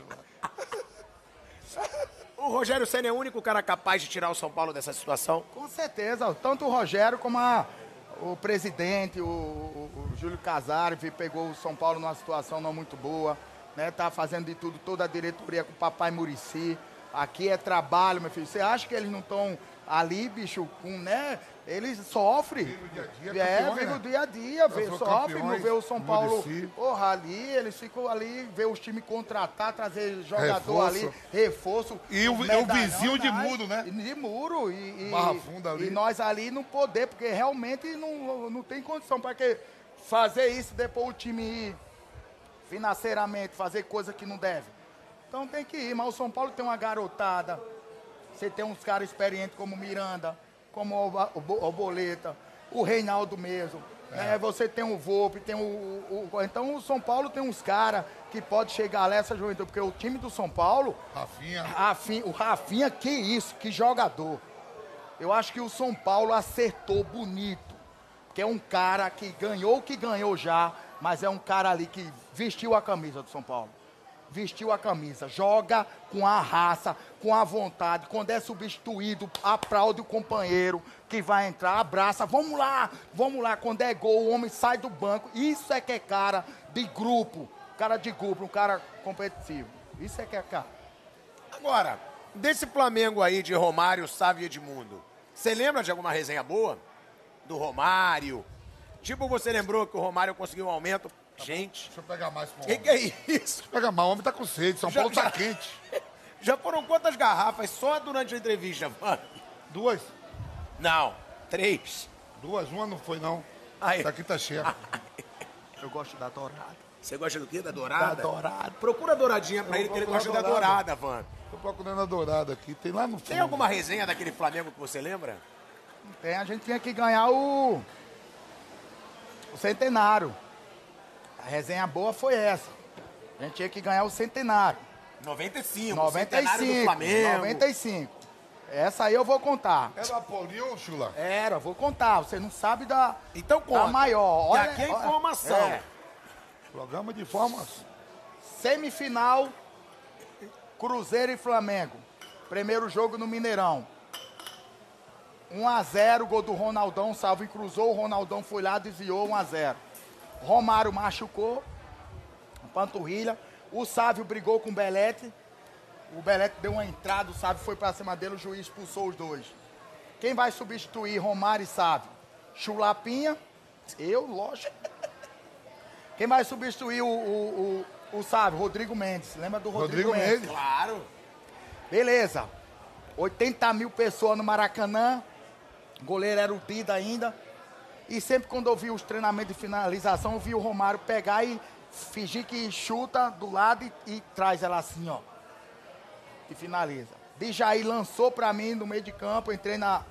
A: O Rogério Senna é o único cara capaz de tirar o São Paulo dessa situação?
B: Com certeza, tanto o Rogério como a- o presidente, o, o- o Júlio Casares, pegou o São Paulo numa situação não muito boa, né? Tá fazendo de tudo, toda a diretoria com o papai Murici. Aqui é trabalho, meu filho. Você acha que eles não estão ali, bicho, com, né? Eles sofrem.
C: Vive o dia a dia,
B: é,
C: campeões,
B: vive
C: né?
B: o dia a dia, vê, sofre, não
C: campeões,
B: vê o São Paulo. Porra, ali, eles ficam ali, vê os times contratar, trazer jogador
C: Reforço.
B: ali, reforço.
C: E o- o vizinho de
B: né?
C: muro, né?
B: De muro. E, e-
C: Barra Funda ali.
B: E nós ali não poder, porque realmente não, não tem condição para que fazer isso depois o time ir financeiramente, fazer coisa que não deve. Então tem que ir, mas o São Paulo tem uma garotada. Você tem uns caras experientes como Miranda, como o, Boleta, o Reinaldo mesmo. né? Você tem o Volpe, tem o, o- o- Então o São Paulo tem uns caras que pode chegar lá essa juventude, porque o time do São Paulo,
C: Rafinha.
B: Rafinha, o Rafinha, que isso, que jogador. Eu acho que o São Paulo acertou bonito. Que é um cara que ganhou o que ganhou já, mas é um cara ali que vestiu a camisa do São Paulo. Vestiu a camisa, joga com a raça, com a vontade. Quando é substituído, aplaude o companheiro que vai entrar, abraça. Vamos lá, vamos lá. Quando é gol, o homem sai do banco. Isso é que é cara de grupo. Cara de grupo, um cara competitivo. Isso é que é cara.
A: Agora, desse Flamengo aí de Romário, Sávio e Edmundo, você lembra de alguma resenha boa? Do Romário? Tipo, você lembrou que o Romário conseguiu um aumento? Gente,
C: Deixa eu pegar mais com o
A: que
C: homem.
A: que é isso?
C: Pega mal, o homem tá com sede. São
A: Já-
C: Paulo tá
A: já-
C: quente.
A: Já foram quantas garrafas só durante a entrevista, mano?
C: Duas.
A: Não, três.
C: Duas, uma não foi, não.
A: Aí.
C: Essa aqui tá cheia.
B: Eu gosto da dourada.
A: Você gosta do quê? Da dourada?
B: Da dourada.
A: Procura a douradinha pra
C: Eu
A: ele, que ele
C: vou
A: gosta da dourada, Van.
C: Tô procurando a dourada aqui. Tem lá no fundo.
A: Tem alguma resenha daquele Flamengo que você lembra?
B: Tem, a gente tinha que ganhar o, o centenário. A resenha boa foi essa. A gente tinha que ganhar o centenário.
A: 95, o centenário do
B: 95.
A: Flamengo.
B: 95. Essa aí eu vou contar.
C: Era Chula?
B: Era, vou contar. Você não sabe da,
A: Então
B: da
A: conta.
B: maior.
A: Que
B: Olha,
A: aqui é informação.
B: É,
C: Programa de formas.
B: semifinal, Cruzeiro e Flamengo. Primeiro jogo no Mineirão. 1 a 0 gol do Ronaldão, salvo e cruzou, o Ronaldão foi lá, desviou 1 a 0. Romário machucou, panturrilha. O Sávio brigou com o Belete. O Belete deu uma entrada, o Sávio foi pra cima dele, o juiz expulsou os dois. Quem vai substituir Romário e Sávio? Chulapinha, eu, lógico. Quem vai substituir o, o, o, o Sávio? Rodrigo Mendes. Lembra do Rodrigo,
C: Rodrigo
B: Mendes?
C: Mendes.
A: Claro.
B: Beleza. 80 mil pessoas no Maracanã. O goleiro era o Dida ainda. E sempre quando eu vi os treinamentos de finalização, eu vi o Romário pegar e fingir que chuta do lado e, e traz ela assim, ó. E finaliza. Djaí lançou pra mim no meio de campo, entrei na,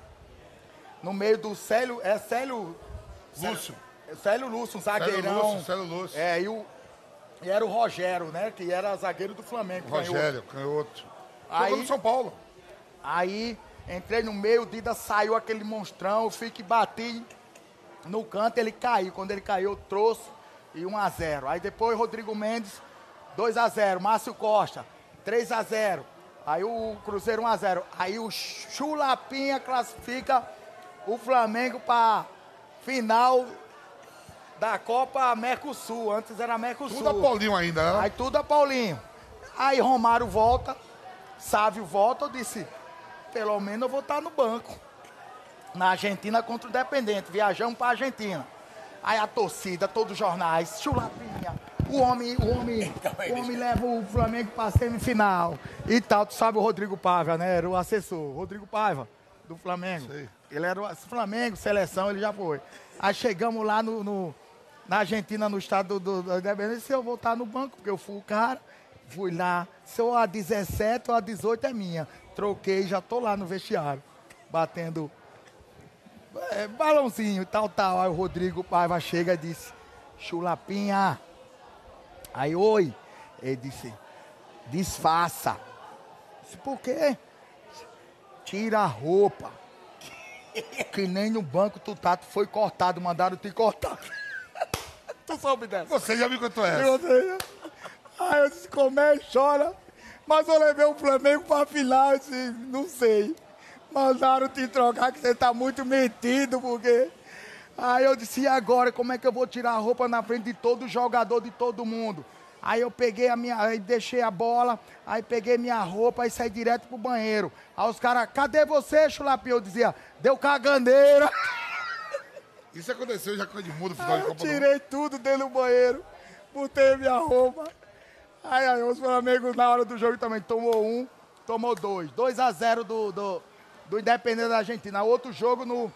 B: no meio do Célio. É Célio.
C: Lúcio.
B: Célio Lúcio, um
C: Célio
B: zagueirão.
C: Lúcio, Célio Lúcio.
B: É, e, o, e era o Rogério, né? Que era zagueiro do Flamengo.
C: Rogério, canhoto.
B: Aí-
C: Jogou no São Paulo.
B: Aí entrei no meio, o Dida saiu aquele monstrão, eu fui que bati no canto, ele caiu. Quando ele caiu, eu trouxe e 1 a 0 Aí depois Rodrigo Mendes, 2 a 0 Márcio Costa, 3 a 0 Aí o Cruzeiro 1 a 0 Aí o Chulapinha classifica o Flamengo para final da Copa Mercosul. Antes era Mercosul.
C: Tudo a Paulinho ainda, né?
B: Aí tudo a Paulinho. Aí Romário volta, Sávio volta, eu disse, pelo menos eu vou estar no banco. Na Argentina contra o Independente, viajamos para Argentina. Aí a torcida, todos os jornais, chulapinha. O homem, o homem, o homem leva o Flamengo para semifinal. E tal, tu sabe o Rodrigo Paiva, né? Era o assessor. Rodrigo Paiva, do Flamengo.
C: Sei.
B: Ele era o Flamengo, seleção, ele já foi. Aí chegamos lá no, no- na Argentina, no estado do, do Independente, se eu voltar no banco, porque eu fui o cara, fui lá, se eu a 17 ou a 18 é minha. Troquei, já tô lá no vestiário, batendo é, balãozinho, tal, tal. Aí o Rodrigo Paiva chega e disse, chulapinha. Aí, oi. Ele disse, disfarça. Disse, por quê? Tira a roupa. Que nem no banco tu tá, tu foi cortado, mandaram te cortar. tu soube dessa?
C: Você já me contou essa.
B: Eu sei. Aí eu disse, como é, chora. Mas eu levei o Flamengo pra final, eu disse, não sei. Mandaram te trocar, que você tá muito metido, porque... Aí eu disse, e agora, como é que eu vou tirar a roupa na frente de todo jogador, de todo mundo? Aí eu peguei a minha, aí deixei a bola, aí peguei minha roupa e saí direto pro banheiro. Aí os caras, cadê você, chulapinho? Eu dizia, deu caganeira.
C: Isso aconteceu já de mudo no final
B: Aí
C: de
B: eu
C: Copa Mundo.
B: tirei tudo dentro do banheiro, botei minha roupa. Aí, aí os Flamengo na hora do jogo também tomou um, tomou dois. 2 a 0 do, do, do Independente da Argentina. Outro jogo no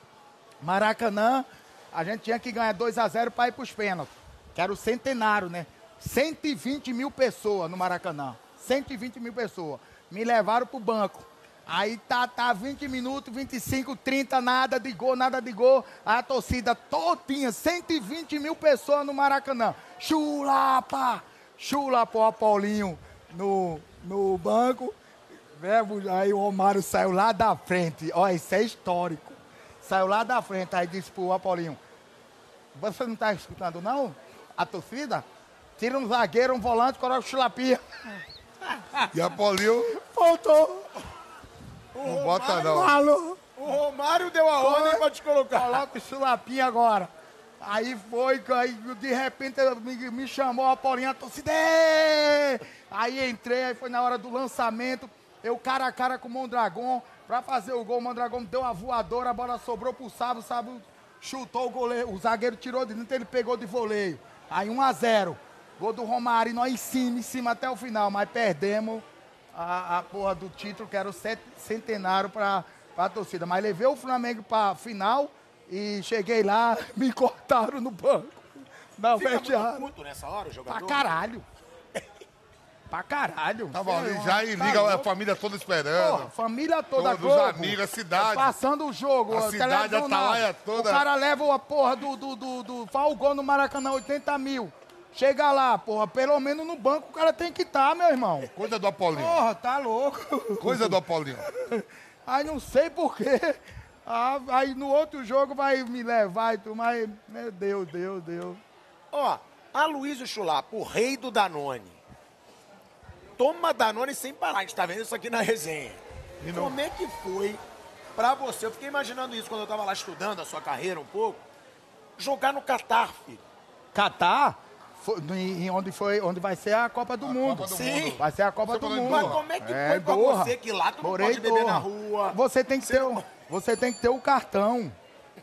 B: Maracanã, a gente tinha que ganhar 2 a 0 para ir pros pênaltis. Que era o centenário, né? 120 mil pessoas no Maracanã. 120 mil pessoas. Me levaram pro banco. Aí tá, tá 20 minutos, 25, 30, nada de gol, nada de gol. A torcida todinha, 120 mil pessoas no Maracanã. Chulapa! Chulapa, Paulinho no, no banco. Verbo, Aí o Romário saiu lá da frente. Ó, isso é histórico. Saiu lá da frente, aí disse pro Paulinho, você não está escutando, não? A torcida? Tira um zagueiro, um volante, coloca o chulapinha.
C: E a Paulinho
B: Voltou.
C: não bota não.
B: Falou.
A: O Romário deu a ordem pra te colocar.
B: Coloca o chulapinha agora. Aí foi, aí de repente me, me chamou a Paulinha, a torcida. "Ê!" Aí entrei, aí foi na hora do lançamento. Eu cara a cara com o Mondragon. Pra fazer o gol, o Mondragon deu a voadora, a bola sobrou pro Sábio, o Sábio chutou o goleiro, o zagueiro tirou de dentro, ele pegou de voleio. Aí 1 a 0 Gol do Romário, nós em cima, em cima até o final, mas perdemos a, a porra do título, que era o centenário pra, pra torcida. Mas levei o Flamengo pra final e cheguei lá, me cortaram no banco. Não,
A: Fica muito, muito nessa hora o
B: Pra
A: jogador.
B: caralho. Pra caralho.
C: Tava ali
B: Cê é
C: já e
B: tá
C: liga a família toda
B: Porra,
C: esperando.
B: família toda
C: Todos
B: Globo.
C: os amigos, a cidade.
B: Passando o jogo.
C: A
B: o
C: cidade, a. Atalaia toda.
B: O cara leva a porra do, do, do, do Falcão no Maracanã, 80 mil. Chega lá, porra, pelo menos no banco o cara tem que estar, meu irmão.
C: Coisa do Apolinho.
B: Porra, tá louco.
C: Coisa do Apolinho.
B: Aí não sei porquê. Ah, aí no outro jogo vai me levar e tudo, mas, meu Deus, Deus, Deus.
A: Ó, Aloysio Chulapa, o rei do Danone. Toma Danone sem parar. A gente tá vendo isso aqui na resenha.
C: E não-
A: Como é que foi pra você? Eu fiquei imaginando isso quando eu tava lá estudando a sua carreira um pouco. Jogar no Catar, filho.
B: Catar, foi- em onde, foi, onde vai ser a Copa do Mundo.
C: Copa do
A: Sim.
C: Mundo.
B: Vai ser a Copa
C: Você
B: do Mundo.
A: Mas como é que
B: É,
A: foi pra
B: Doha.
A: você que lá tu não
B: Morei
A: pode
B: em
A: beber na rua?
B: Você tem que ter, o- você tem que ter o cartão.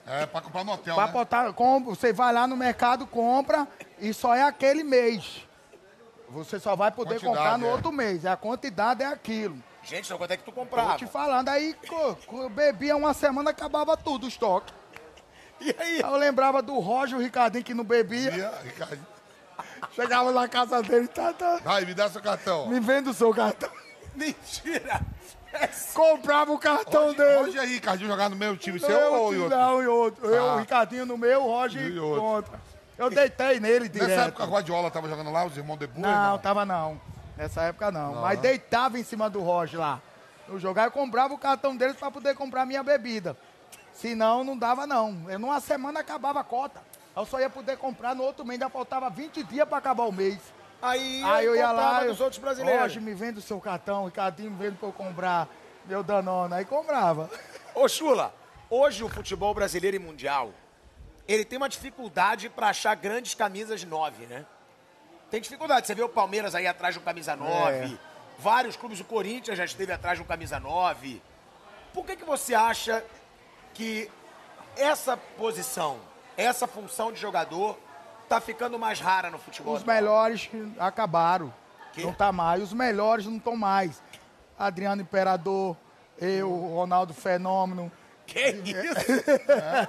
C: É, pra comprar no hotel,
B: Pra
C: né?
B: botar, com- você vai lá no mercado, compra e só é aquele mês. Você só vai poder
C: Quantidade,
B: comprar no
C: é.
B: outro mês. A quantidade é aquilo.
A: Gente, então quanto é que tu
B: Tô
A: comprava?
B: te falando. Aí co- bebia uma semana, acabava tudo o estoque.
A: E aí?
B: Eu lembrava do Roger, o Ricardinho que não bebia.
C: Ia, Ricardo.
B: Chegava na casa dele, tá, tá,
C: Vai, me dá seu cartão.
B: me vende o seu cartão.
A: Mentira!
B: Comprava o cartão
C: Hoje,
B: dele.
C: hoje aí, Ricardinho jogar no mesmo time seu
B: eu,
C: ou em outro?
B: Não, e outro. Eu,
C: Ah.
B: o Ricardinho no meu, o Roger
C: E outro.
B: contra. Eu deitei nele direto.
C: Nessa época, a Guardiola tava jogando lá, os irmãos de Boer?
B: Não, tava não. Nessa época não. Mas deitava em cima do Roger lá. No jogar, eu comprava o cartão deles pra poder comprar minha bebida. Senão, não dava não. Eu, numa semana acabava a cota. Eu só ia poder comprar no outro mês, ainda faltava 20 dias pra acabar o mês.
A: Aí,
B: Aí eu ia lá, eu,
A: dos outros brasileiros.
B: Roger, me vende o seu cartão, Ricardinho, me vende pra eu comprar meu Danone. Aí comprava.
A: Ô, Chula, hoje o futebol brasileiro e mundial, ele tem uma dificuldade pra achar grandes camisas 9, né? Tem dificuldade. Você vê o Palmeiras aí atrás de um camisa 9, vários clubes, o Corinthians já esteve atrás de um camisa 9. Por que, que você acha que essa posição, essa função de jogador, tá ficando mais rara no futebol?
B: Os melhores acabaram.
A: Quê?
B: Não tá mais. Os melhores não estão mais. Adriano Imperador, eu, Ronaldo Fenômeno.
A: Que isso?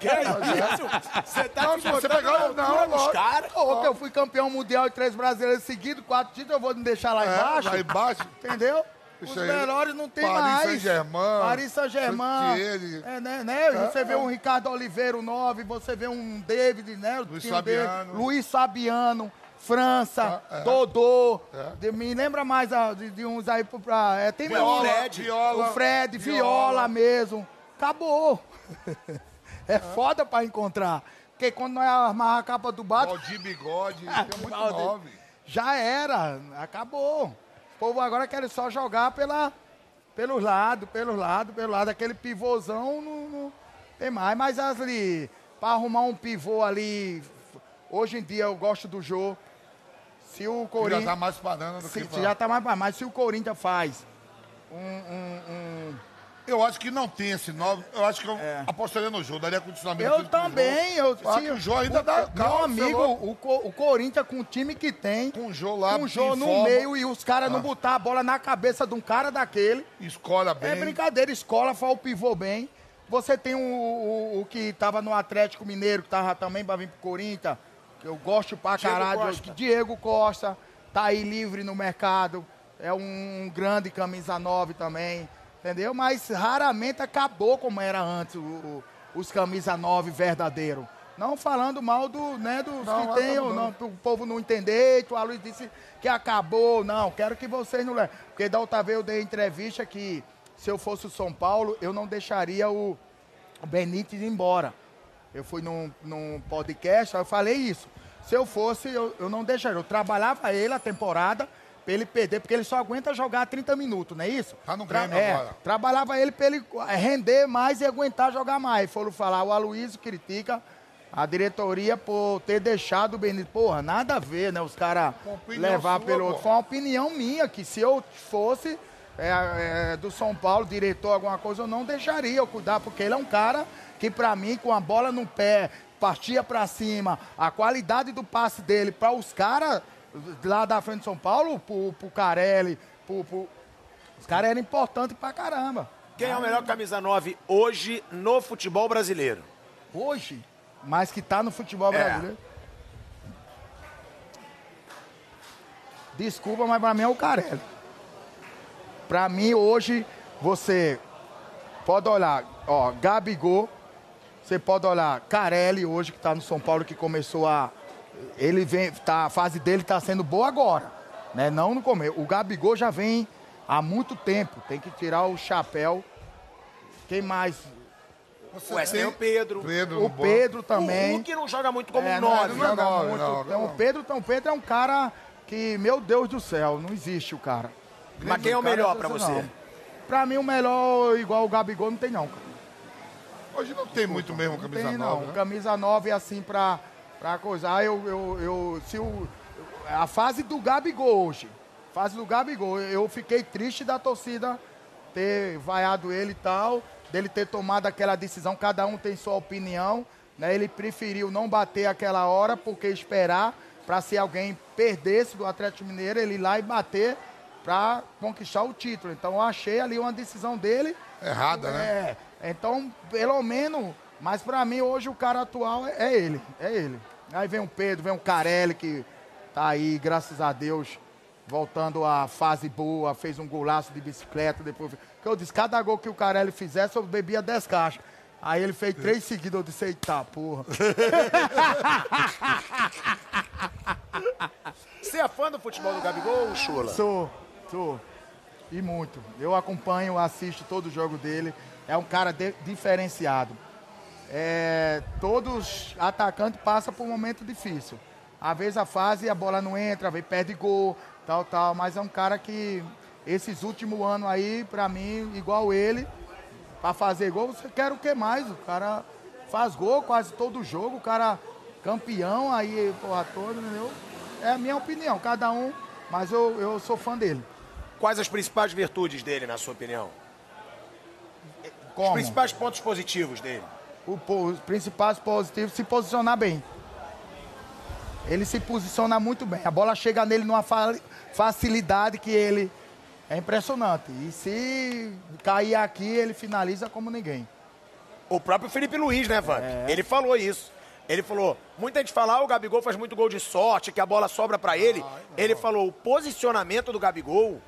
A: Que isso? Você tá
C: Não, você
A: na
C: não,
A: dos caras?
B: Que eu fui campeão mundial e três brasileiros seguidos, quatro títulos, eu vou me deixar lá
C: É,
B: embaixo.
C: lá embaixo.
B: Entendeu? Os melhores não tem
C: Paris
B: mais.
C: Saint-Germain,
B: Paris Saint-Germain. É, né, né? Você vê um Ricardo Oliveira, o 9, você vê um David, né?
C: Luiz
B: tinha o David,
C: Fabiano.
B: Luiz Fabiano, França,
C: Ah, é.
B: Dodô.
C: É.
B: De- me lembra mais de, de uns aí pro- pra. É, tem
A: Viola,
C: Viola,
B: o Fred, Viola,
C: Viola.
B: mesmo. Acabou. é foda pra encontrar. Porque quando nós amarrar a capa do Batman.
C: Valdir Bigode, tem muito nove.
B: Já era, acabou. O povo agora quer só jogar pela, pelos lados, pelos lados, pelo lado. Aquele pivôzão não, não tem mais. Mas ali, para arrumar um pivô ali, hoje em dia eu gosto do jogo. Se o
C: Já
B: Corinthians.
C: tá mais parando do
B: se,
C: que
B: já tá mais para mais. Se o Corinthians faz
C: Eu acho que não tem esse nove. Eu acho que eu apostaria no jogo, daria condicionamento.
B: Eu também, eu sim,
C: que o jogo ainda
B: o-
C: dá.
B: Meu
C: calma, é
B: amigo, o, o Corinthians com o time que tem,
C: Com o jogo lá,
B: com o jogo no
C: informa,
B: meio e os caras não
C: Ah.
B: botar a bola na cabeça de um cara daquele.
C: Escola bem.
B: É brincadeira, escola faz o pivô bem. Você tem o, o, o que tava no Atlético Mineiro, que tava também pra vir pro Corinthians, que eu gosto pra
A: Diego
B: caralho.
A: Costa.
B: Diego Costa, tá aí livre no mercado. É um grande camisa 9 também, entendeu? Mas raramente acabou como era antes o- o- os camisa 9 verdadeiro. Não falando mal do, né, dos
C: Não,
B: que tem, não, o povo não entender. O Luiz disse que acabou. Não, quero que vocês não levem. Porque da outra vez eu dei entrevista que se eu fosse o São Paulo, eu não deixaria o, Benítez ir embora. Eu fui num, num podcast, eu falei isso. Se eu fosse, eu, eu não deixaria. Eu trabalhava ele a temporada pra ele perder, porque ele só aguenta jogar 30 minutos, não é isso?
C: Tá no
B: Tra-
C: Grêmio
B: é,
C: agora.
B: Trabalhava ele pra ele eh, render mais e aguentar jogar mais. Foram falar, o Aloysio critica a diretoria por ter deixado o Benítez. Porra, nada a ver, né? Os caras levar
C: sua,
B: pelo outro. Foi uma opinião minha, que se eu fosse é, é, do São Paulo, diretor, alguma coisa, eu não deixaria eu cuidar, porque ele é um cara que, pra mim, com a bola no pé, partia pra cima, a qualidade do passe dele para os caras lá da frente de São Paulo, pro, pro Carelli, pro, pro- os caras eram importantes pra caramba.
A: Quem é o melhor camisa 9 hoje no futebol brasileiro?
B: Hoje, mas que tá no futebol
A: É.
B: brasileiro. Desculpa, mas pra mim é o Carelli. Pra mim, hoje, você pode olhar, ó, Gabigol, você pode olhar Carelli hoje, que tá no São Paulo, que começou a. Ele vem. Tá, a fase dele tá sendo boa agora. Né? Não no começo. O Gabigol já vem há muito tempo. Tem que tirar o chapéu. Quem mais?
C: Você
A: O Wesley é o Pedro.
C: Pedro,
B: O
C: no banco.
B: Pedro
A: O
B: também.
A: Hulk não joga muito como
B: É, não,
A: 9.
B: ele não joga
C: Não,
B: muito.
C: não,
B: Então,
C: não.
B: o Pedro, então, o Pedro é um cara que, meu Deus do céu, não existe o cara.
A: Mas quem é o melhor pra
B: isso,
A: você?
B: não. Pra mim, o melhor, igual o Gabigol, não tem não, cara.
C: Hoje não tem muito mesmo
B: Não
C: camisa
B: tem,
C: nova.
B: não.
C: né?
B: Camisa 9 é assim pra, pra coisar. Eu, eu, eu, se o, a fase do Gabigol hoje, fase do Gabigol, eu fiquei triste da torcida ter vaiado ele e tal, dele ter tomado aquela decisão, cada um tem sua opinião, né? Ele preferiu não bater aquela hora, porque esperar para se alguém perdesse do Atlético Mineiro, ele ir lá e bater para conquistar o título. Então eu achei ali uma decisão dele
C: Errada, né?
B: é, então, pelo menos, mas pra mim hoje o cara atual é, é ele, é ele. Aí vem o Pedro, vem o Carelli, que tá aí, graças a Deus, voltando à fase boa, fez um golaço de bicicleta, depois... Que eu disse, cada gol que o Carelli fizesse, eu bebia 10 caixas. Aí ele fez três seguidos, eu disse, eita porra.
A: Você é fã do futebol do Gabigol, Chula?
B: Sou, sou. E muito. Eu acompanho, assisto todo o jogo dele. É um cara de- diferenciado. É, todos atacantes passam por um momento difícil. Às vezes a fase, a bola não entra, às vezes perde gol, tal, tal. Mas é um cara que, esses últimos anos aí, pra mim, igual ele, pra fazer gol, você quer o que mais? O cara faz gol quase todo jogo, o cara campeão aí, porra toda, entendeu? É a minha opinião, cada um, mas eu, eu sou fã dele.
A: Quais as principais virtudes dele, na sua opinião? Os
B: Como?
A: principais pontos positivos dele?
B: Os principais positivos, se posicionar bem. Ele se posiciona muito bem. A bola chega nele numa fa- facilidade que ele é impressionante. E se cair aqui, ele finaliza como ninguém.
A: O próprio Felipe Luiz, né, Vamp?
B: É.
A: Ele falou isso. Ele falou, muita gente fala, ah, o Gabigol faz muito gol de sorte, que a bola sobra pra ele. ele falou, o posicionamento do Gabigol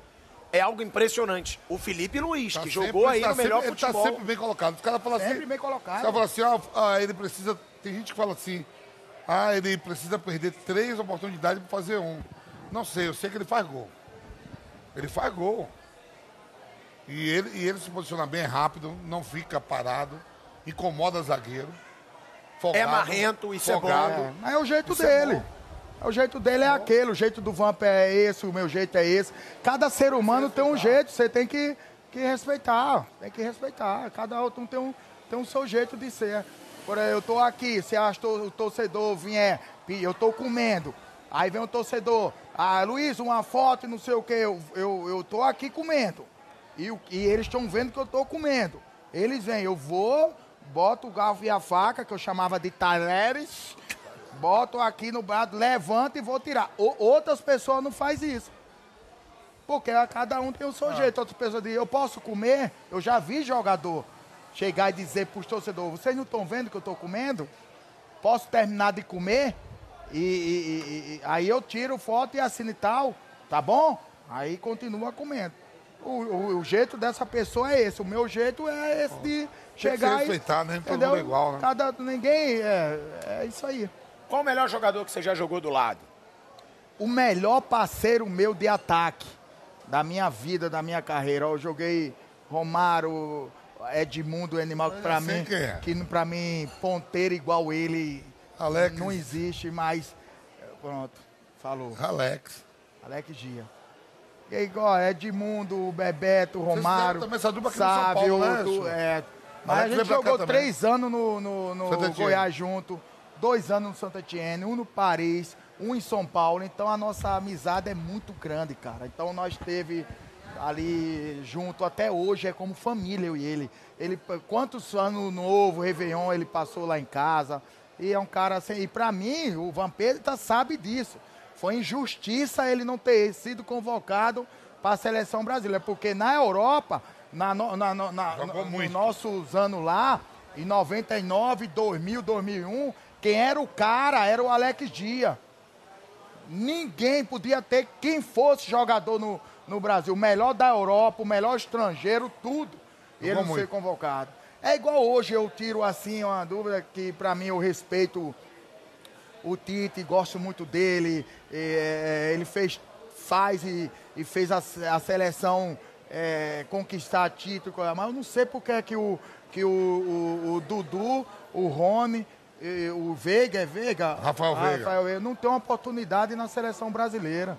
A: é algo impressionante. O Felipe Luiz,
C: Tá
A: que
C: sempre-
A: jogou aí
C: tá
A: no melhor
C: sempre,
A: futebol.
C: Ele tá sempre bem colocado. Os caras falam assim...
B: Sempre bem colocado.
C: Os caras falam assim, ah, ah, ele precisa... Tem gente que fala assim, ah, ele precisa perder três oportunidades para fazer um. Não sei, eu sei que ele faz gol. Ele faz gol. E ele, e ele se posiciona bem rápido, não fica parado, incomoda zagueiro. Folgado,
A: É marrento, isso é bom.
C: folgado.
B: É, mas é o jeito
C: Isso é
B: dele. É o jeito dele é aquele, o jeito do Vamp é esse, o meu jeito é esse. Cada ser humano tem um jeito, você tem que, que respeitar. Tem que respeitar. Cada outro tem um, tem um seu jeito de ser. Por eu tô aqui, se acha o torcedor vier, pi- eu tô comendo. Aí vem o torcedor, ah, Luiz, uma foto e não sei o que, eu, eu, eu tô aqui comendo. E, e eles estão vendo que eu tô comendo. Eles vêm, eu vou, boto o garfo e a faca, que eu chamava de talheres, boto aqui no braço, levanto e vou tirar. O- outras pessoas não fazem isso. Porque a- cada um tem o seu jeito. Outras pessoas dizem, eu posso comer? Eu já vi jogador chegar e dizer para os torcedores, vocês não estão vendo que eu estou comendo? Posso terminar de comer? E, e- e- e- aí eu tiro foto e assino e tal, tá bom? Aí continua comendo. O, o- o jeito dessa pessoa é esse. O meu jeito é esse de chegar e...
C: respeitar, né? Todo mundo é igual, né?
B: Cada, ninguém... É, é isso aí.
A: Qual o melhor jogador que você já jogou do lado?
B: o melhor parceiro meu de ataque da minha vida, da minha carreira. Eu joguei Romário, Edmundo, Animal, que pra mim,
C: é.
B: que pra mim, ponteiro igual ele,
C: Alex.
B: não existe, mas pronto, falou.
C: Alex.
B: Alex Gia. E aí, igual Edmundo, Bebeto, Romário, Sávio,
C: né,
B: é, mas a gente jogou três anos no, no, no. Goiás junto, dois anos no Santa Etienne, um no Paris, um em São Paulo. Então a nossa amizade é muito grande, cara. Então nós teve ali junto até hoje, é como família eu e ele. Ele quantos anos novo, Réveillon, ele passou lá em casa. E é um cara assim, e pra mim, o Vampeta sabe disso. Foi injustiça ele não ter sido convocado para a seleção brasileira, porque na Europa, na, no- na, na, na,
C: Jogou
B: no-
C: muito.
B: nossos anos lá, em 99, 2000, 2001, quem era o cara era o Alex Dia. Ninguém podia ter quem fosse jogador no, no Brasil. O melhor da Europa, o melhor estrangeiro, tudo. E ele não ser
C: muito.
B: convocado. É igual hoje, eu tiro assim uma dúvida que para mim eu respeito o Tite, gosto muito dele. é, ele fez, faz e, e fez a, a seleção é, conquistar título, mas eu não sei porque é que o, que o, o- o Dudu, o Rony, e o Veiga, é Veiga?
C: Rafael Veiga.
B: Rafael Veiga, não tem uma oportunidade na seleção brasileira.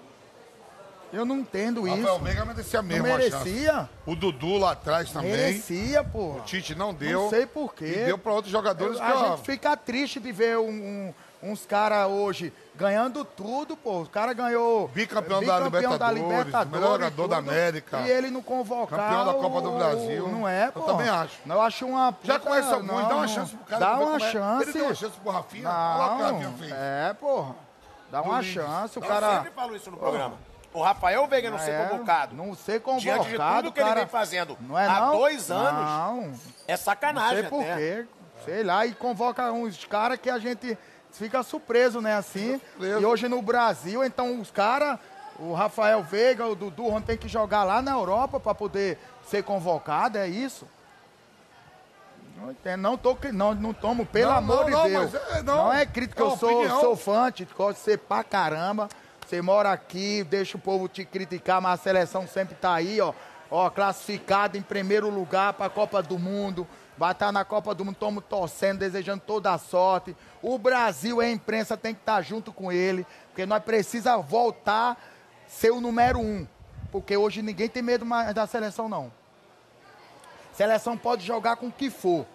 B: Eu não entendo
C: Rafael
B: isso.
C: Veiga merecia
B: Não
C: mesmo chance.
B: merecia.
C: O Dudu lá atrás também.
B: Merecia, pô.
C: O Tite não deu.
B: Não sei por quê.
C: E deu pra outros jogadores
B: Eu-
C: que,
B: a
C: ó,
B: gente fica triste de ver um- um- uns caras hoje ganhando tudo, pô. O cara ganhou
C: Bicampeão da Libertadores, melhor jogador
B: e
C: da
B: tudo,
C: América.
B: E ele não convocar.
C: Campeão da Copa do Brasil.
B: Não é,
C: Eu
B: pô.
C: também acho.
B: Eu acho uma.
C: Já
B: puta-
C: conhece alguns,
B: não,
C: dá uma
B: não.
C: chance pro cara.
B: Dá uma
C: é.
B: chance.
C: Ele deu uma chance pro Rafinha.
B: Não,
C: fez.
B: é, porra. Dá uma chance, o
A: Eu
B: cara.
A: sempre falo isso no programa. O Rafael Veiga não ser
B: É,
A: convocado.
B: Não ser convocado.
A: Diante de tudo que ele
B: cara,
A: vem fazendo
B: não é
A: há
B: não?
A: dois anos,
B: Não,
A: é
B: não
A: sacanagem
B: sei por
A: até.
B: quê. Sei lá, e convoca uns caras que a gente fica surpreso, né, assim.
C: Surpreso.
B: E hoje no Brasil, então os caras, o Rafael Veiga, o Dudu, ter que jogar lá na Europa para poder ser convocado, é isso? Não entendo, não tô, não, não tomo, pelo
C: Não,
B: amor
C: não,
B: de Deus.
C: mas é- não.
B: é crítica,
C: É
B: eu sou, sou fã, te gosto de ser pra caramba. Você mora aqui, deixa o povo te criticar, mas a seleção sempre tá aí, ó. Ó, classificada em primeiro lugar pra Copa do Mundo. Vai estar na Copa do Mundo, estamos torcendo, desejando toda a sorte. O Brasil e a imprensa tem que estar junto com ele, porque nós precisamos voltar a ser o número um. Porque hoje ninguém tem medo mais da seleção, não. Seleção pode jogar com o que for.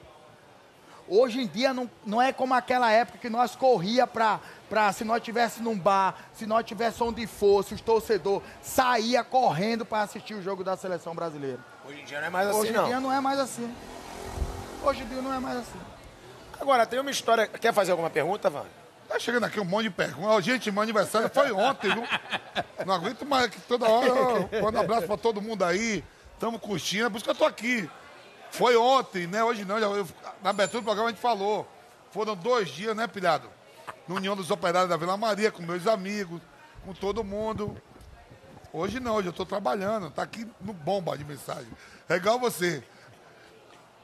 B: Hoje em dia não, não é como aquela época que nós corria pra, pra se nós tivesse num bar, se nós tivesse onde fosse, os torcedores saía correndo para assistir o jogo da seleção brasileira.
A: Hoje em dia não é mais assim,
B: Hoje em
A: não.
B: dia não é mais assim. Hoje em dia não é mais assim.
A: Agora, tem uma história... Quer fazer alguma pergunta, Van?
C: Tá chegando aqui um monte de perguntas. Gente, meu aniversário foi ontem, viu? Não aguento mais que toda hora. Manda um abraço pra todo mundo aí. Tamo curtindo, é por isso que eu tô aqui. Foi ontem, né? Hoje não. eu- na abertura do programa a gente falou. Foram dois dias, né, pilhado? Na União dos Operários da Vila Maria, com meus amigos, com todo mundo. Hoje não, hoje eu tô trabalhando. Tá aqui no bomba de mensagem. É igual você.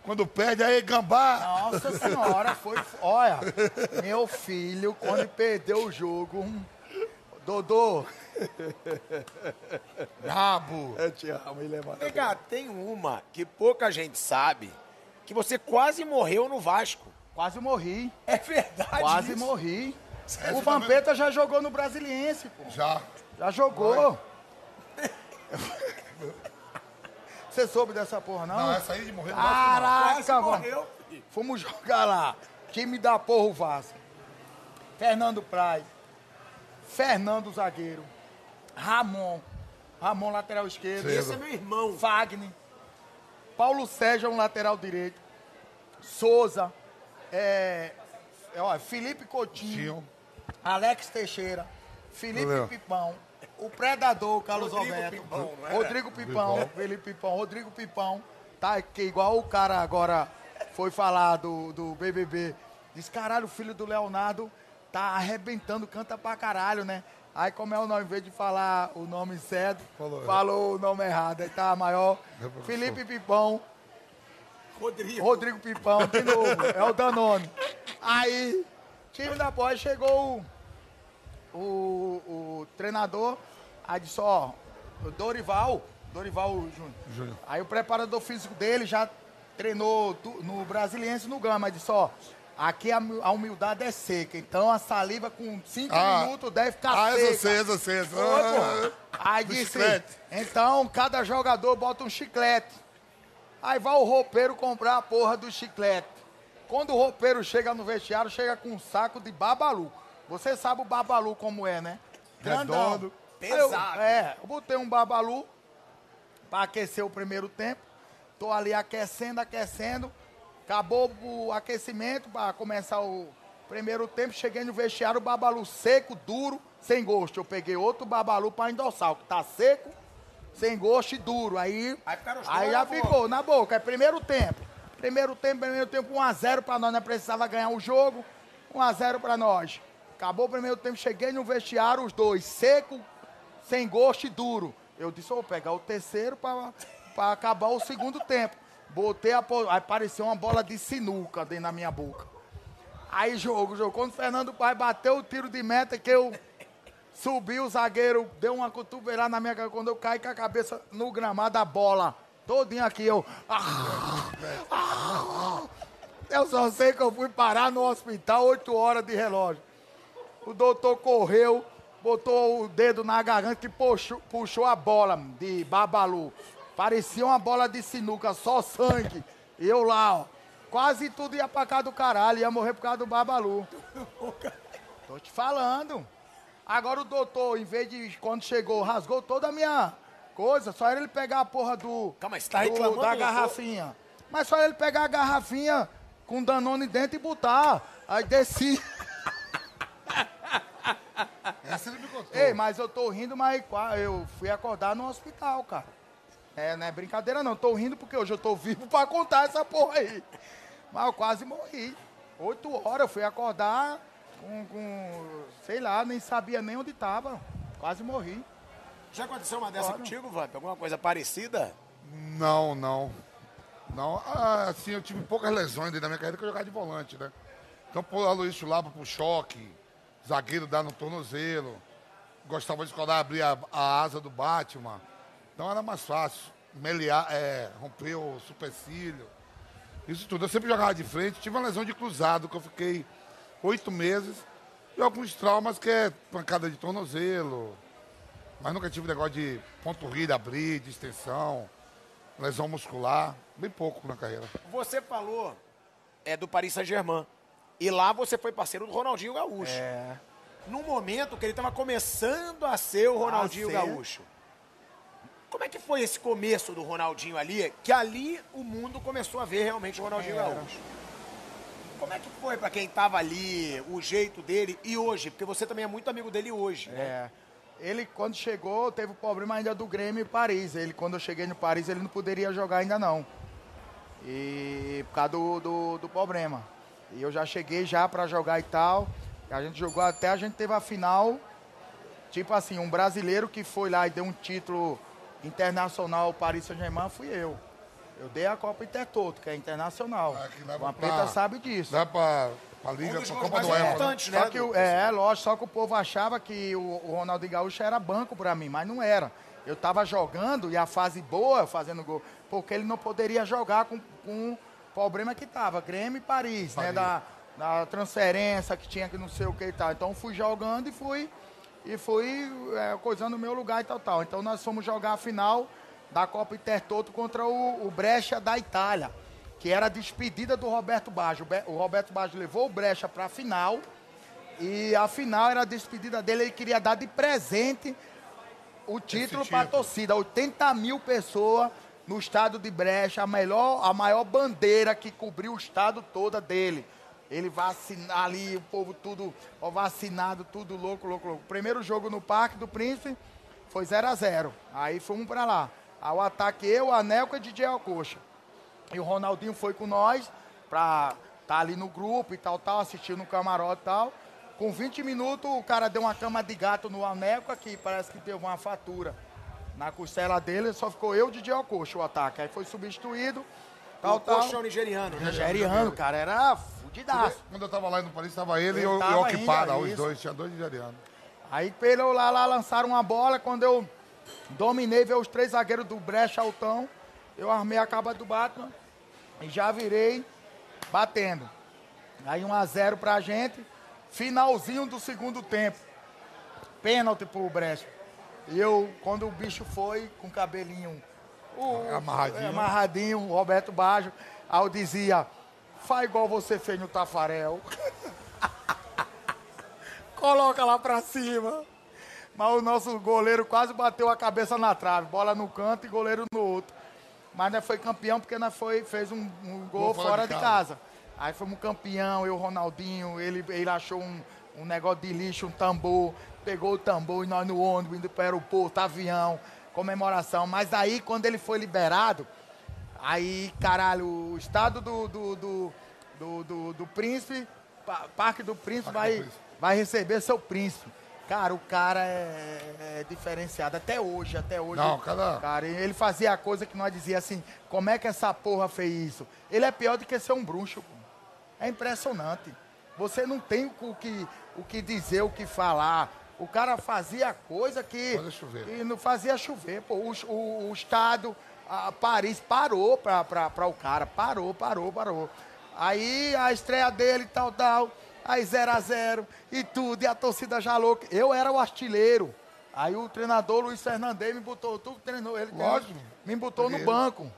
C: Quando perde, aí, gambá.
B: Nossa senhora, foi. Olha, meu filho, quando perdeu o jogo. Dodô. Brabo. Eu te amo, ele é
A: Vem cá, tem uma que pouca gente sabe, que você quase morreu no Vasco.
B: Quase morri.
A: É verdade
B: Quase
A: isso?
B: morri.
C: Essa
B: O Vampeta já jogou no Brasiliense, pô.
C: Já.
B: Já jogou. Você soube dessa porra, não?
C: Não, essa aí de morrer não.
B: Caraca, mano.
A: morreu.
B: Fomos jogar lá. Time da porra, o Vasco. Fernando Praz. Fernando Zagueiro. Ramon. Ramon, lateral esquerdo.
A: Esse é meu irmão.
B: Fagner. Paulo Sérgio, um lateral direito. Souza. É, é, ó, Felipe Coutinho. Alex Teixeira. Felipe
C: Valeu.
B: Pipão. O Predador, Carlos
A: Rodrigo
B: Alberto.
A: Pipão, não é?
B: Rodrigo Pipão. Felipe Pipão. Rodrigo Pipão. Tá, que igual o cara agora foi falar do, do BBB. Diz, caralho, o filho do Leonardo tá arrebentando, canta pra caralho, né? Aí como é o nome, em vez de falar o nome certo,
C: Falou.
B: falou, o nome errado. Aí tá maior.
C: Reprodução.
B: Felipe Pipão.
A: Rodrigo.
B: Rodrigo Pipão, de novo. é o Danone. Aí, time da pós chegou o, o, o treinador, aí disse, ó, o Dorival, Dorival Júnior.
C: Júnior.
B: Aí o preparador físico dele já treinou no Brasiliense no Gama, aí disse, ó, aqui a, humi- a humildade é seca, então a saliva com cinco
C: Ah.
B: minutos deve ficar
C: Ah,
B: seca.
C: essa sei, essa sei. Essa...
B: Foi, pô. Aí
C: Do
B: disse,
C: chiclete.
B: então cada jogador bota um chiclete. Aí vai o roupeiro comprar a porra do chiclete. Quando o roupeiro chega no vestiário, chega com um saco de babalu. Você sabe o babalu como é, né? Grandão.
C: Redondo.
B: Aí eu-
A: Pesado.
B: é, eu botei um babalu para aquecer o primeiro tempo. Tô ali aquecendo, aquecendo. Acabou o aquecimento para começar o primeiro tempo. Cheguei no vestiário, o babalu seco, duro, sem gosto. Eu peguei outro babalu para endossar, o que tá seco, sem gosto e duro. Aí,
A: Aí
B: aí já
A: na boca.
B: ficou na boca. É primeiro tempo. Primeiro tempo, primeiro tempo, 1x0 para nós. Nós precisava ganhar o jogo. 1x0 para nós. Acabou o primeiro tempo, cheguei no vestiário, os dois, seco, sem gosto e duro. Eu disse, vou pegar o terceiro para acabar o segundo tempo. Botei a. Aí apareceu uma bola de sinuca dentro da minha boca. Aí jogo, jogo. Quando o Fernando Pai bateu o tiro de meta, que eu subi, o zagueiro deu uma cotovelada na minha cabeça. Quando eu caí com a cabeça no gramado, a bola todinha aqui, eu. Eu só sei que eu fui parar no hospital 8 horas de relógio. O doutor correu, botou o dedo na garganta e puxou, puxou a bola de Babalu. Parecia uma bola de sinuca, só sangue. E eu lá, ó. Quase tudo ia pra cá do caralho, ia morrer por causa do Babalu. Tô te falando. Agora o doutor, em vez de quando chegou, rasgou toda a minha coisa, só era ele pegar a porra do.
A: Calma, você tá
B: do-
A: reclamando,
B: da
A: doutor?
B: garrafinha. Mas só era ele pegar a garrafinha com Danone dentro e botar. Aí desci.
C: Essa ele me contou.
B: Ei, mas eu tô rindo, mas eu fui acordar no hospital, cara. É, não é brincadeira não. Tô rindo porque hoje eu tô vivo pra contar essa porra aí. Mas eu quase morri. Oito horas eu fui acordar com, com- sei lá, nem sabia nem onde tava. Quase morri.
A: Já aconteceu uma dessa
B: Claro.
A: contigo, Vamp? Alguma coisa parecida?
C: Não, não. Não, ah, assim, eu tive poucas lesões dentro da minha carreira que eu jogava de volante, né? Então, pôr a Luiz Chulapa pro choque, zagueiro dá no tornozelo, gostava de escolar, abrir a, a asa do Batman. Então era mais fácil. Meliar, é, romper o supercílio. Isso tudo. Eu sempre jogava de frente, tive uma lesão de cruzado, que eu fiquei oito meses, e alguns traumas que é pancada de tornozelo. Mas nunca tive negócio de ponturrilha, abrir, de extensão, lesão muscular. Bem pouco na carreira.
A: Você falou é do Paris Saint-Germain. E lá você foi parceiro do Ronaldinho Gaúcho.
B: É.
A: Num momento que ele estava começando a ser o Ronaldinho. Gaúcho. Como é que foi esse começo do Ronaldinho ali? Que ali o mundo começou a ver realmente o Ronaldinho
B: Era.
A: Gaúcho. Como é que foi pra quem tava ali, o jeito dele e hoje? Porque você também é muito amigo dele hoje. né?
B: É. Ele, quando chegou, teve o problema ainda do Grêmio e Paris. Ele, quando eu cheguei no Paris, ele não poderia jogar ainda não. E por causa do, do, do problema. E eu já cheguei já pra jogar e tal. A gente jogou até, a gente teve a final. Tipo assim, um brasileiro que foi lá e deu um título internacional ao Paris Saint-Germain fui eu. Eu dei a Copa Intertoto, que é internacional.
C: Ah, pra-
B: preta sabe disso.
C: Dá pra, pra Liga,
A: Um
C: pra Copa do Eva. né?
B: Só que, o- é, lógico, só que o povo achava que o, o Ronaldinho Gaúcho era banco pra mim, mas não era. Eu tava jogando e a fase boa, fazendo gol, porque ele não poderia jogar com, com o problema que tava, Grêmio e Paris, né? Da, da transferência que tinha que não sei o que e tal. Então fui jogando e fui, e fui é, coisando o meu lugar e tal, tal. Então nós fomos jogar a final da Copa Intertoto contra o, o Brecha da Itália, que era a despedida do Roberto Baggio. O O Roberto Baggio levou o Brecha pra final e a final era a despedida dele, ele queria dar de presente o título para a torcida. 80 mil pessoas no estado de Brecha, a, melhor, a maior bandeira que cobriu o estado toda dele. Ele vacinar ali, o povo tudo ó, vacinado, tudo louco, louco, louco. Primeiro jogo no Parque do Príncipe foi 0 a 0 Aí fomos para lá. Ao ataque eu, a Nelca e DJ Alcoxa. E o Ronaldinho foi com nós pra estar ali no grupo e tal, tal, assistir no camarote e tal. Com 20 minutos, o cara deu uma cama de gato no Aneco aqui, parece que teve uma fatura na costela dele, só ficou eu, Didi Alcoxa, o ataque. Aí foi substituído, tal,
A: o
B: tal.
A: Coxa é o nigeriano, né?
B: Nigeriano, cara, era fudidaço.
C: Quando eu tava lá no Paris, tava ele e
B: Eu
C: e
B: ainda,
C: os dois. Tinha dois nigerianos.
B: Aí pelo lá, lá lançaram uma bola, quando eu dominei, veio os três zagueiros do Brecha Altão, eu armei a caba do Batman e já virei batendo. Aí 1 a 0 pra gente, finalzinho do segundo tempo. Pênalti pro Brecha. E eu, quando o bicho foi, com o cabelinho o-
C: Amarradinho.
B: é, amarradinho, o Roberto Baggio, aí eu dizia, faz igual você fez no Tafarel. Coloca lá pra cima. Mas o nosso goleiro quase bateu a cabeça na trave. Bola no canto e goleiro no outro. Mas nós foi campeão porque nós foi, fez um, um gol, fora, de, casa. Aí fomos campeão, eu, Ronaldinho, ele, ele achou um, um negócio de lixo, um tambor, pegou o tambor e nós no ônibus, indo para o aeroporto, avião, comemoração. Mas aí, quando ele foi liberado, aí, caralho, o estado do, do, do, do, do- do príncipe, Pa- Parque do Príncipe,
C: Parque do
B: vai,
C: Príncipe.
B: vai receber seu príncipe. Cara, o cara é, é diferenciado até hoje, até hoje.
C: Não,
B: Cara, e ele fazia a coisa que nós dizia assim, como é que essa porra fez isso? Ele é pior do que ser um bruxo, pô. É impressionante. Você não tem o que, o que dizer, o que falar. O cara fazia coisa que,
C: Fazia chover.
B: que não fazia chover. Pô. O, o, o Estado, a Paris, parou pra, pra, pra o cara. Parou, parou, parou. Aí a estreia dele, tal, tal. Aí 0 a 0 e tudo, e a torcida já louca. Eu era o artilheiro. Aí o treinador Luiz Fernandes me botou, tu treinou ele,
C: Lógico.
B: me botou no
C: Ele.
B: banco.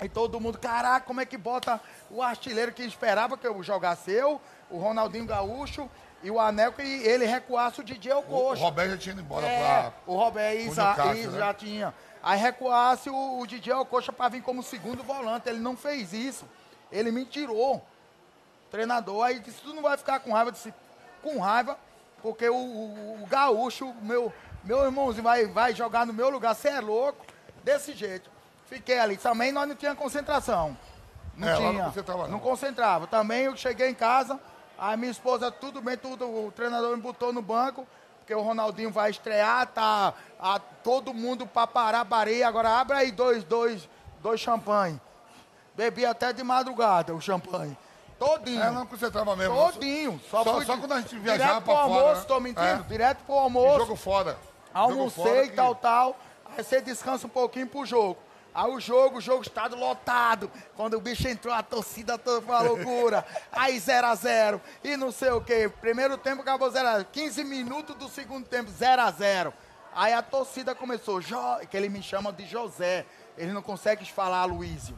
B: Aí todo mundo, caraca, como é que bota o artilheiro que esperava que eu jogasse eu, o Ronaldinho Gaúcho e o Anelco e ele recuasse o DJ
C: O, o
B: Ococha.
C: Roberto já tinha ido embora
B: É,
C: pra.
B: o Roberto Isa, Isa
C: né?
B: já tinha. Aí recuasse o, o DJ Ococha para vir como segundo volante. Ele não fez isso. Ele me tirou. Treinador. Aí disse, tu não vai ficar com raiva. Eu disse, com raiva, porque o, o- o gaúcho, meu, meu irmãozinho, vai, vai jogar no meu lugar. Você é louco? Desse jeito. Fiquei ali. Também nós não tinha concentração. Não
C: É,
B: tinha.
C: não concentrava, não.
B: Não concentrava. Também eu cheguei em casa, a minha esposa, tudo bem, tudo, o treinador me botou no banco, porque o Ronaldinho vai estrear, tá a, todo mundo pra parar a bareia. Agora abre aí dois, dois, dois champanhe. Bebi até de madrugada o champanhe. Todinho.
C: É, não concentrava mesmo.
B: Todinho. Só,
C: Só-
B: fui
C: só quando a gente
B: Direto
C: viajava
B: pro
C: pra fora,
B: almoço,
C: né?
B: tô mentindo?
C: É.
B: Direto pro
C: E
B: almoço.
C: jogo fora. Jogo
B: Almocei
C: fora
B: e
C: que-
B: tal, tal. Aí você descansa um pouquinho pro jogo. Aí o jogo, o jogo estado lotado. Quando o bicho entrou, a torcida toda foi uma loucura. Aí 0 a 0 E não sei o quê. Primeiro tempo acabou 0 a 0 15 minutos do segundo tempo, 0 a 0 Aí a torcida começou, jo, que ele me chama de José. Ele não consegue falar Luísio.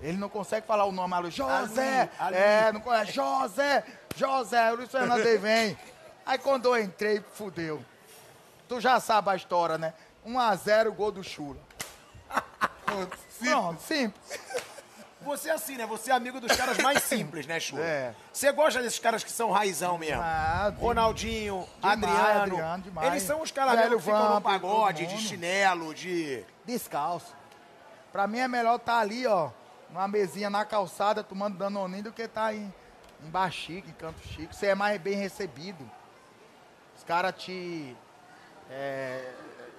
B: Ele não consegue falar o nome Aloysio. José!
A: Ali, ali.
B: É, não conhece. José! José! O Luiz Fernandes vem. Aí quando eu entrei, fudeu. Tu já sabe a história, né? 1 a 0 gol do Chula. Pronto, simples.
A: Você é assim, né? Você é amigo dos caras mais simples, né, Chula?
B: É.
A: Você gosta desses caras que são raizão mesmo?
B: Ah, de-
A: Ronaldinho,
B: demais,
A: Adriano.
B: Adriano, demais.
A: Eles são os caras mesmo que ficam no pagode, de chinelo, de...
B: Descalço. Pra mim é melhor estar ali, ó, numa mesinha na calçada, tomando danoninho, do que estar em, em bar chique, em canto chique. Você é mais bem recebido. Os caras te... É,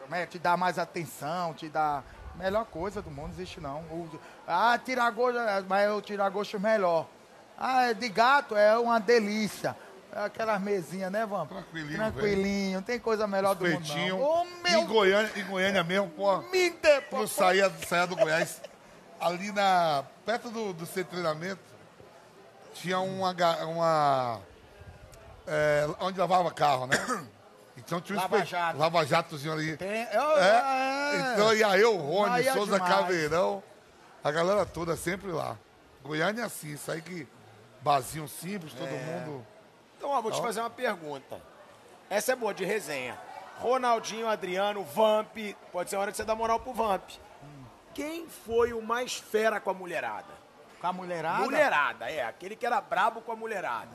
B: como é, te dá mais atenção, te dá... Melhor coisa do mundo, não existe não. O- ah, tirar gosto, mas eu tirar gosto melhor. Ah, de gato é uma delícia. É aquelas mesinhas, né, Vamp?
C: Tranquilinho,
B: Tranquilinho, tem coisa melhor do mundo não. Ô, meu
C: Em Goiânia, em Goiânia mesmo, pô.
B: me dê, pô,
C: Eu saía, saía do Goiás, ali na. perto do, do centro de treinamento, tinha uma. uma é, onde lavava carro, né? Então tinha um
B: Lava
C: espe-
B: Jato.
C: Lava jatozinho ali.
B: Tem, eu,
C: É,
B: é.
C: Então ia eu, Rony,
B: Aí é
C: Souza
B: demais.
C: Caveirão, a galera toda sempre lá. Goiânia é assim, isso aí que. Barzinho simples, todo
B: É.
C: mundo.
A: Então, ó, vou te fazer uma pergunta. Essa é boa, de resenha. Ronaldinho, Adriano, Vamp. Pode ser hora de você dar moral pro Vamp. Quem foi o mais fera com a mulherada?
B: Com a mulherada?
A: Mulherada, é. Aquele que era brabo com a mulherada.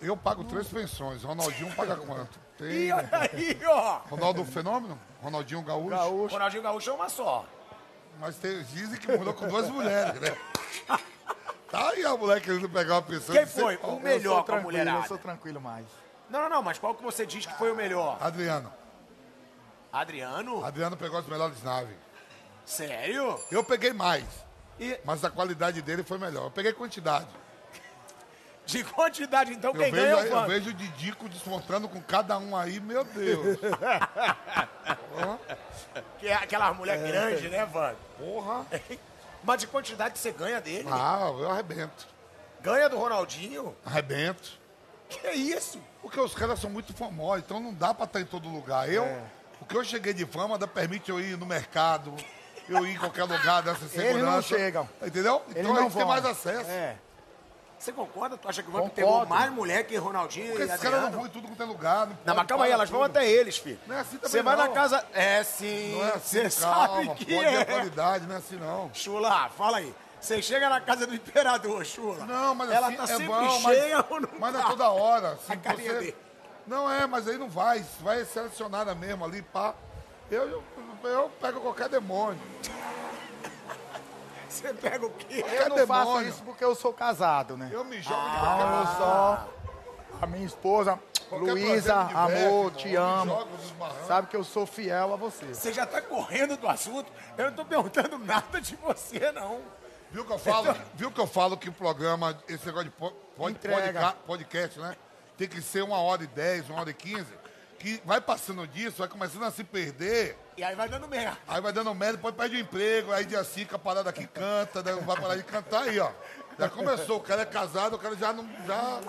C: Eu pago três pensões, Ronaldinho paga quanto? Tem
A: E olha aí, ó.
C: Ronaldo Fenômeno, Ronaldinho Gaúcho,
B: Gaúcho.
A: Ronaldinho Gaúcho é uma só.
C: mas tem, dizem que morou com duas mulheres, né? Tá aí a mulher querendo pegar uma pessoa.
A: Quem foi? O melhor com a
B: tranquilo,
A: mulherada.
B: Eu sou tranquilo mais.
A: Não, não, não, mas qual que você diz que foi o melhor?
C: Adriano.
A: Adriano?
C: Adriano pegou as melhores naves.
A: Sério?
C: Eu peguei mais,
A: E
C: mas a qualidade dele foi melhor. Eu peguei quantidade.
A: De quantidade, então,
C: Eu
A: quem
C: vejo,
A: ganha é o
C: eu vejo o Didico desmontando com cada um aí, meu Deus.
A: Que é aquela mulher grande, né, Vamp?
C: Porra.
A: Mas de quantidade você ganha dele?
C: Ah, eu arrebento.
A: Ganha do Ronaldinho?
C: Arrebento.
A: Que isso?
C: Porque os caras são muito famosos, então não dá pra estar em todo lugar. Eu,
B: É.
C: o que eu cheguei de fama, dá, permite eu ir no mercado, eu ir em qualquer lugar dessa segurança.
B: Eles não chegam.
C: Entendeu?
B: Eles
C: então a
B: não
C: gente tem
B: vão.
C: mais acesso.
B: É.
A: Você concorda? Tu acha que o Vamp pegou mais mulher que Ronaldinho
C: Porque
A: e
C: esses caras não
A: Adriano?
C: vão em tudo quanto é lugar. Não,
A: Não, mas calma aí, elas vão
C: tudo.
A: até eles, filho.
C: Não é assim também,
A: Você vai
C: não.
A: na casa... É sim.
C: Não é assim,
A: Você sabe que
C: pode
A: é.
C: qualidade, não é assim não.
A: Chula, fala aí. Você chega na casa do imperador, Chula.
C: Não, mas
A: Ela
C: assim,
A: tá
C: é
A: sempre
C: bom,
A: cheia
C: mas,
A: ou não
C: mas não
A: tá?
C: é toda hora. Assim,
A: A carinha
C: você-
A: dele.
C: Não é, mas aí não vai. Vai selecionada mesmo ali, pá. Eu, eu, eu pego qualquer demônio.
A: Você pega o quê?
B: Eu não
C: demônio.
B: faço isso porque eu sou casado, né?
C: Eu me jogo de
B: Então
C: qualquer
B: eu só. A minha esposa,
C: Qualquer
B: Luísa,
C: prazer me diverte,
B: amor,
C: irmão.
B: te
C: Eu me
B: amo.
C: jogo nos barrancos.
B: Sabe que eu sou fiel a você.
A: Você já tá correndo do assunto. Eu não tô perguntando nada de você, não.
C: Viu que eu falo? Viu que eu falo que o programa, esse negócio de po- pod-
B: Entrega.
C: podca- podcast, né? Tem que ser uma hora e dez, uma hora e quinze. Que vai passando disso, vai começando a se perder.
A: E aí vai dando merda.
C: Aí vai dando merda, depois perde o emprego, aí dia 5 a parada aqui canta, daí vai parar de cantar aí, ó. Já começou, o cara é casado, o cara já não. Já,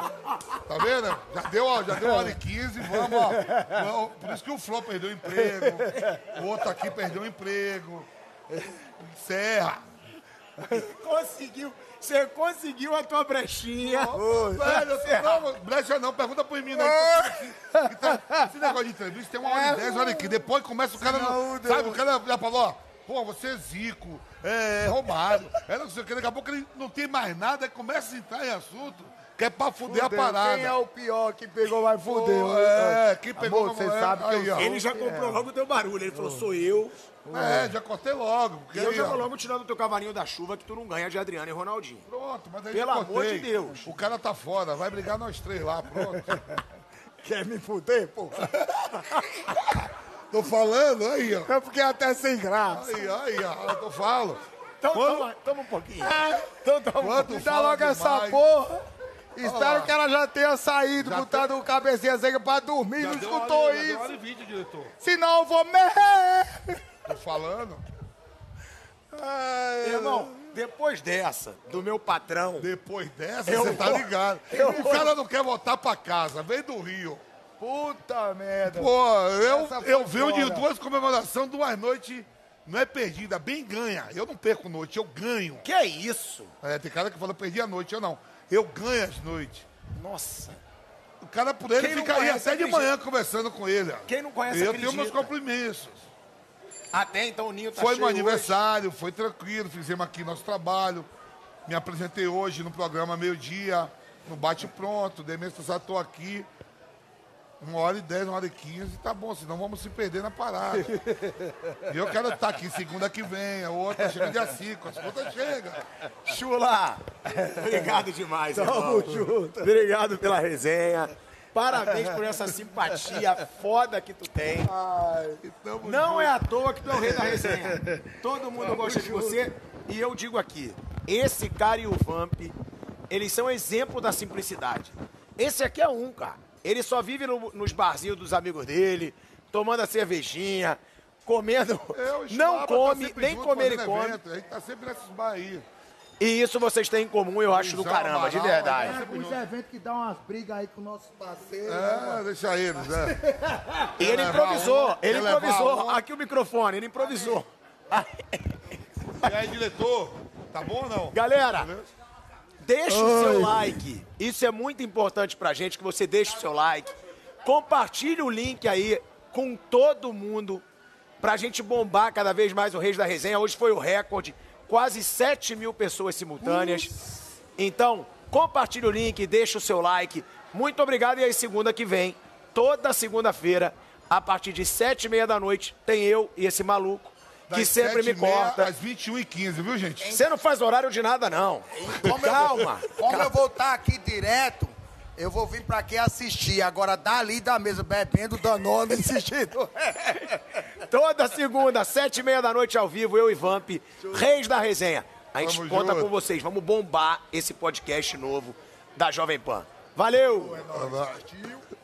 C: tá vendo? Já deu, ó, já deu hora e 15, vamos, ó. Por isso que o Flor perdeu o emprego, o outro aqui perdeu o emprego. Encerra.
A: Conseguiu. Você conseguiu a tua brechinha.
C: Velho, eu tô, não, brecha não, pergunta menino aí. que tá- esse negócio de entrevista tem uma hora e dez, olha aqui. Depois começa o cara. Não, sabe, o cara já falou, ó. Pô, você é Zico, é Romário, é não sei o que. Daqui a pouco ele não tem mais nada, começa a entrar em assunto, que é pra fuder a parada.
B: Quem é o pior que pegou, vai fuder.
C: é, quem pegou
B: Amor, você
C: é,
B: sabe que eu.
A: Ele já comprou logo o teu barulho. Ele falou, sou eu.
C: É, já cortei logo. Porque
A: E eu já vou logo tirando o teu cavalinho da chuva que tu não ganha de Adriano e Ronaldinho.
C: Pronto, mas aí
A: Pelo
C: já
A: amor de Deus.
C: O cara tá fora, vai brigar nós três lá, pronto.
B: Quer me fuder, pô?
C: Tô falando, aí, ó.
B: Eu fiquei até sem graça.
C: Aí, aí, ó. Eu tô falo.
A: Então
C: Quando-
A: toma, toma um pouquinho.
B: Então tá bom.
C: Quando
B: Me dá logo essa
C: demais.
B: porra. Espero que ela já tenha saído,
C: Já
B: botado o cabecinha seca pra dormir,
C: Já
B: não
C: deu
B: escutou
C: deu
B: isso.
C: e vinte, diretor.
B: Senão eu vou morrer.
C: Tô falando.
A: Irmão, depois dessa, do meu patrão,
C: Depois dessa,
A: Eu
C: você tá
A: vou-
C: ligado.
A: eu
C: o
A: vou-
C: cara não quer voltar pra casa, vem do Rio.
B: Puta merda.
C: Pô, eu, eu venho de duas comemorações, duas noites, não é perdida, bem ganha. Eu não perco noite, eu ganho.
A: que é isso?
C: É, tem cara que fala, perdi a noite, eu não. Eu ganho as noites.
A: Nossa.
C: O cara por ele ficaria até de manhã conversando com ele.
A: Quem não conhece,
C: Eu
A: acredita.
C: tenho meus compromissos.
A: Até então o Ninho tá
C: foi meu
A: hoje.
C: aniversário, foi tranquilo, fizemos aqui nosso trabalho. Me apresentei hoje no programa meio-dia, no Bate Pronto, dei minha já estou aqui. Uma hora e dez, uma hora e quinze, tá bom, senão vamos se perder na parada. e eu quero estar aqui segunda que vem, a outra chega dia 5, as contas chegam.
A: Chula! Obrigado demais, irmão. Obrigado pela resenha. Parabéns por essa simpatia foda que tu tem.
C: Tamo
A: Não é à toa que tu é o rei da resenha. Todo mundo gosta de você. E eu digo aqui, esse cara e o Vamp, eles são exemplo da simplicidade. Esse aqui é um, cara. Ele só vive no- nos barzinhos dos amigos dele, tomando a cervejinha, comendo.
C: Eu,
A: não
C: Chulapa,
A: come,
C: tá
A: nem
C: junto,
A: comer ele
C: fazendo
A: come.
C: evento, A gente tá sempre nesses bar aí.
A: E isso vocês têm em comum, eu acho do caramba, de verdade.
B: É, os eventos que dão umas brigas aí com nossos parceiros. né,
C: É, deixa eles, né?
A: E ele improvisou,
C: um,
A: ele improvisou.
C: um.
A: Aqui o microfone, ele improvisou.
C: E aí, diretor, tá bom ou não?
A: Galera,
C: Beleza?
A: deixa o seu like. Isso é muito importante pra gente, que você deixe o seu like. Compartilhe o link aí com todo mundo pra gente bombar cada vez mais o Reis da Resenha. Hoje foi o recorde, quase 7 mil pessoas simultâneas. Então, compartilhe o link, deixa o seu like. Muito obrigado e aí segunda que vem, toda segunda-feira, a partir de sete e meia da noite, tem eu e esse maluco que sempre me
C: 7h30
A: corta.
C: Às 21h15, viu, gente?
A: Você não faz horário de nada, não. Calma.
D: Como eu vou estar aqui direto, eu vou vir pra aqui assistir. Agora, dali da mesa, bebendo, danone, assistindo.
A: Toda segunda, sete e meia da noite ao vivo, eu e Vamp, Reis da Resenha. A gente
C: Tamo
A: conta
C: junto.
A: com vocês. Vamos bombar esse podcast novo da Jovem Pan. Valeu!
C: Tá bom.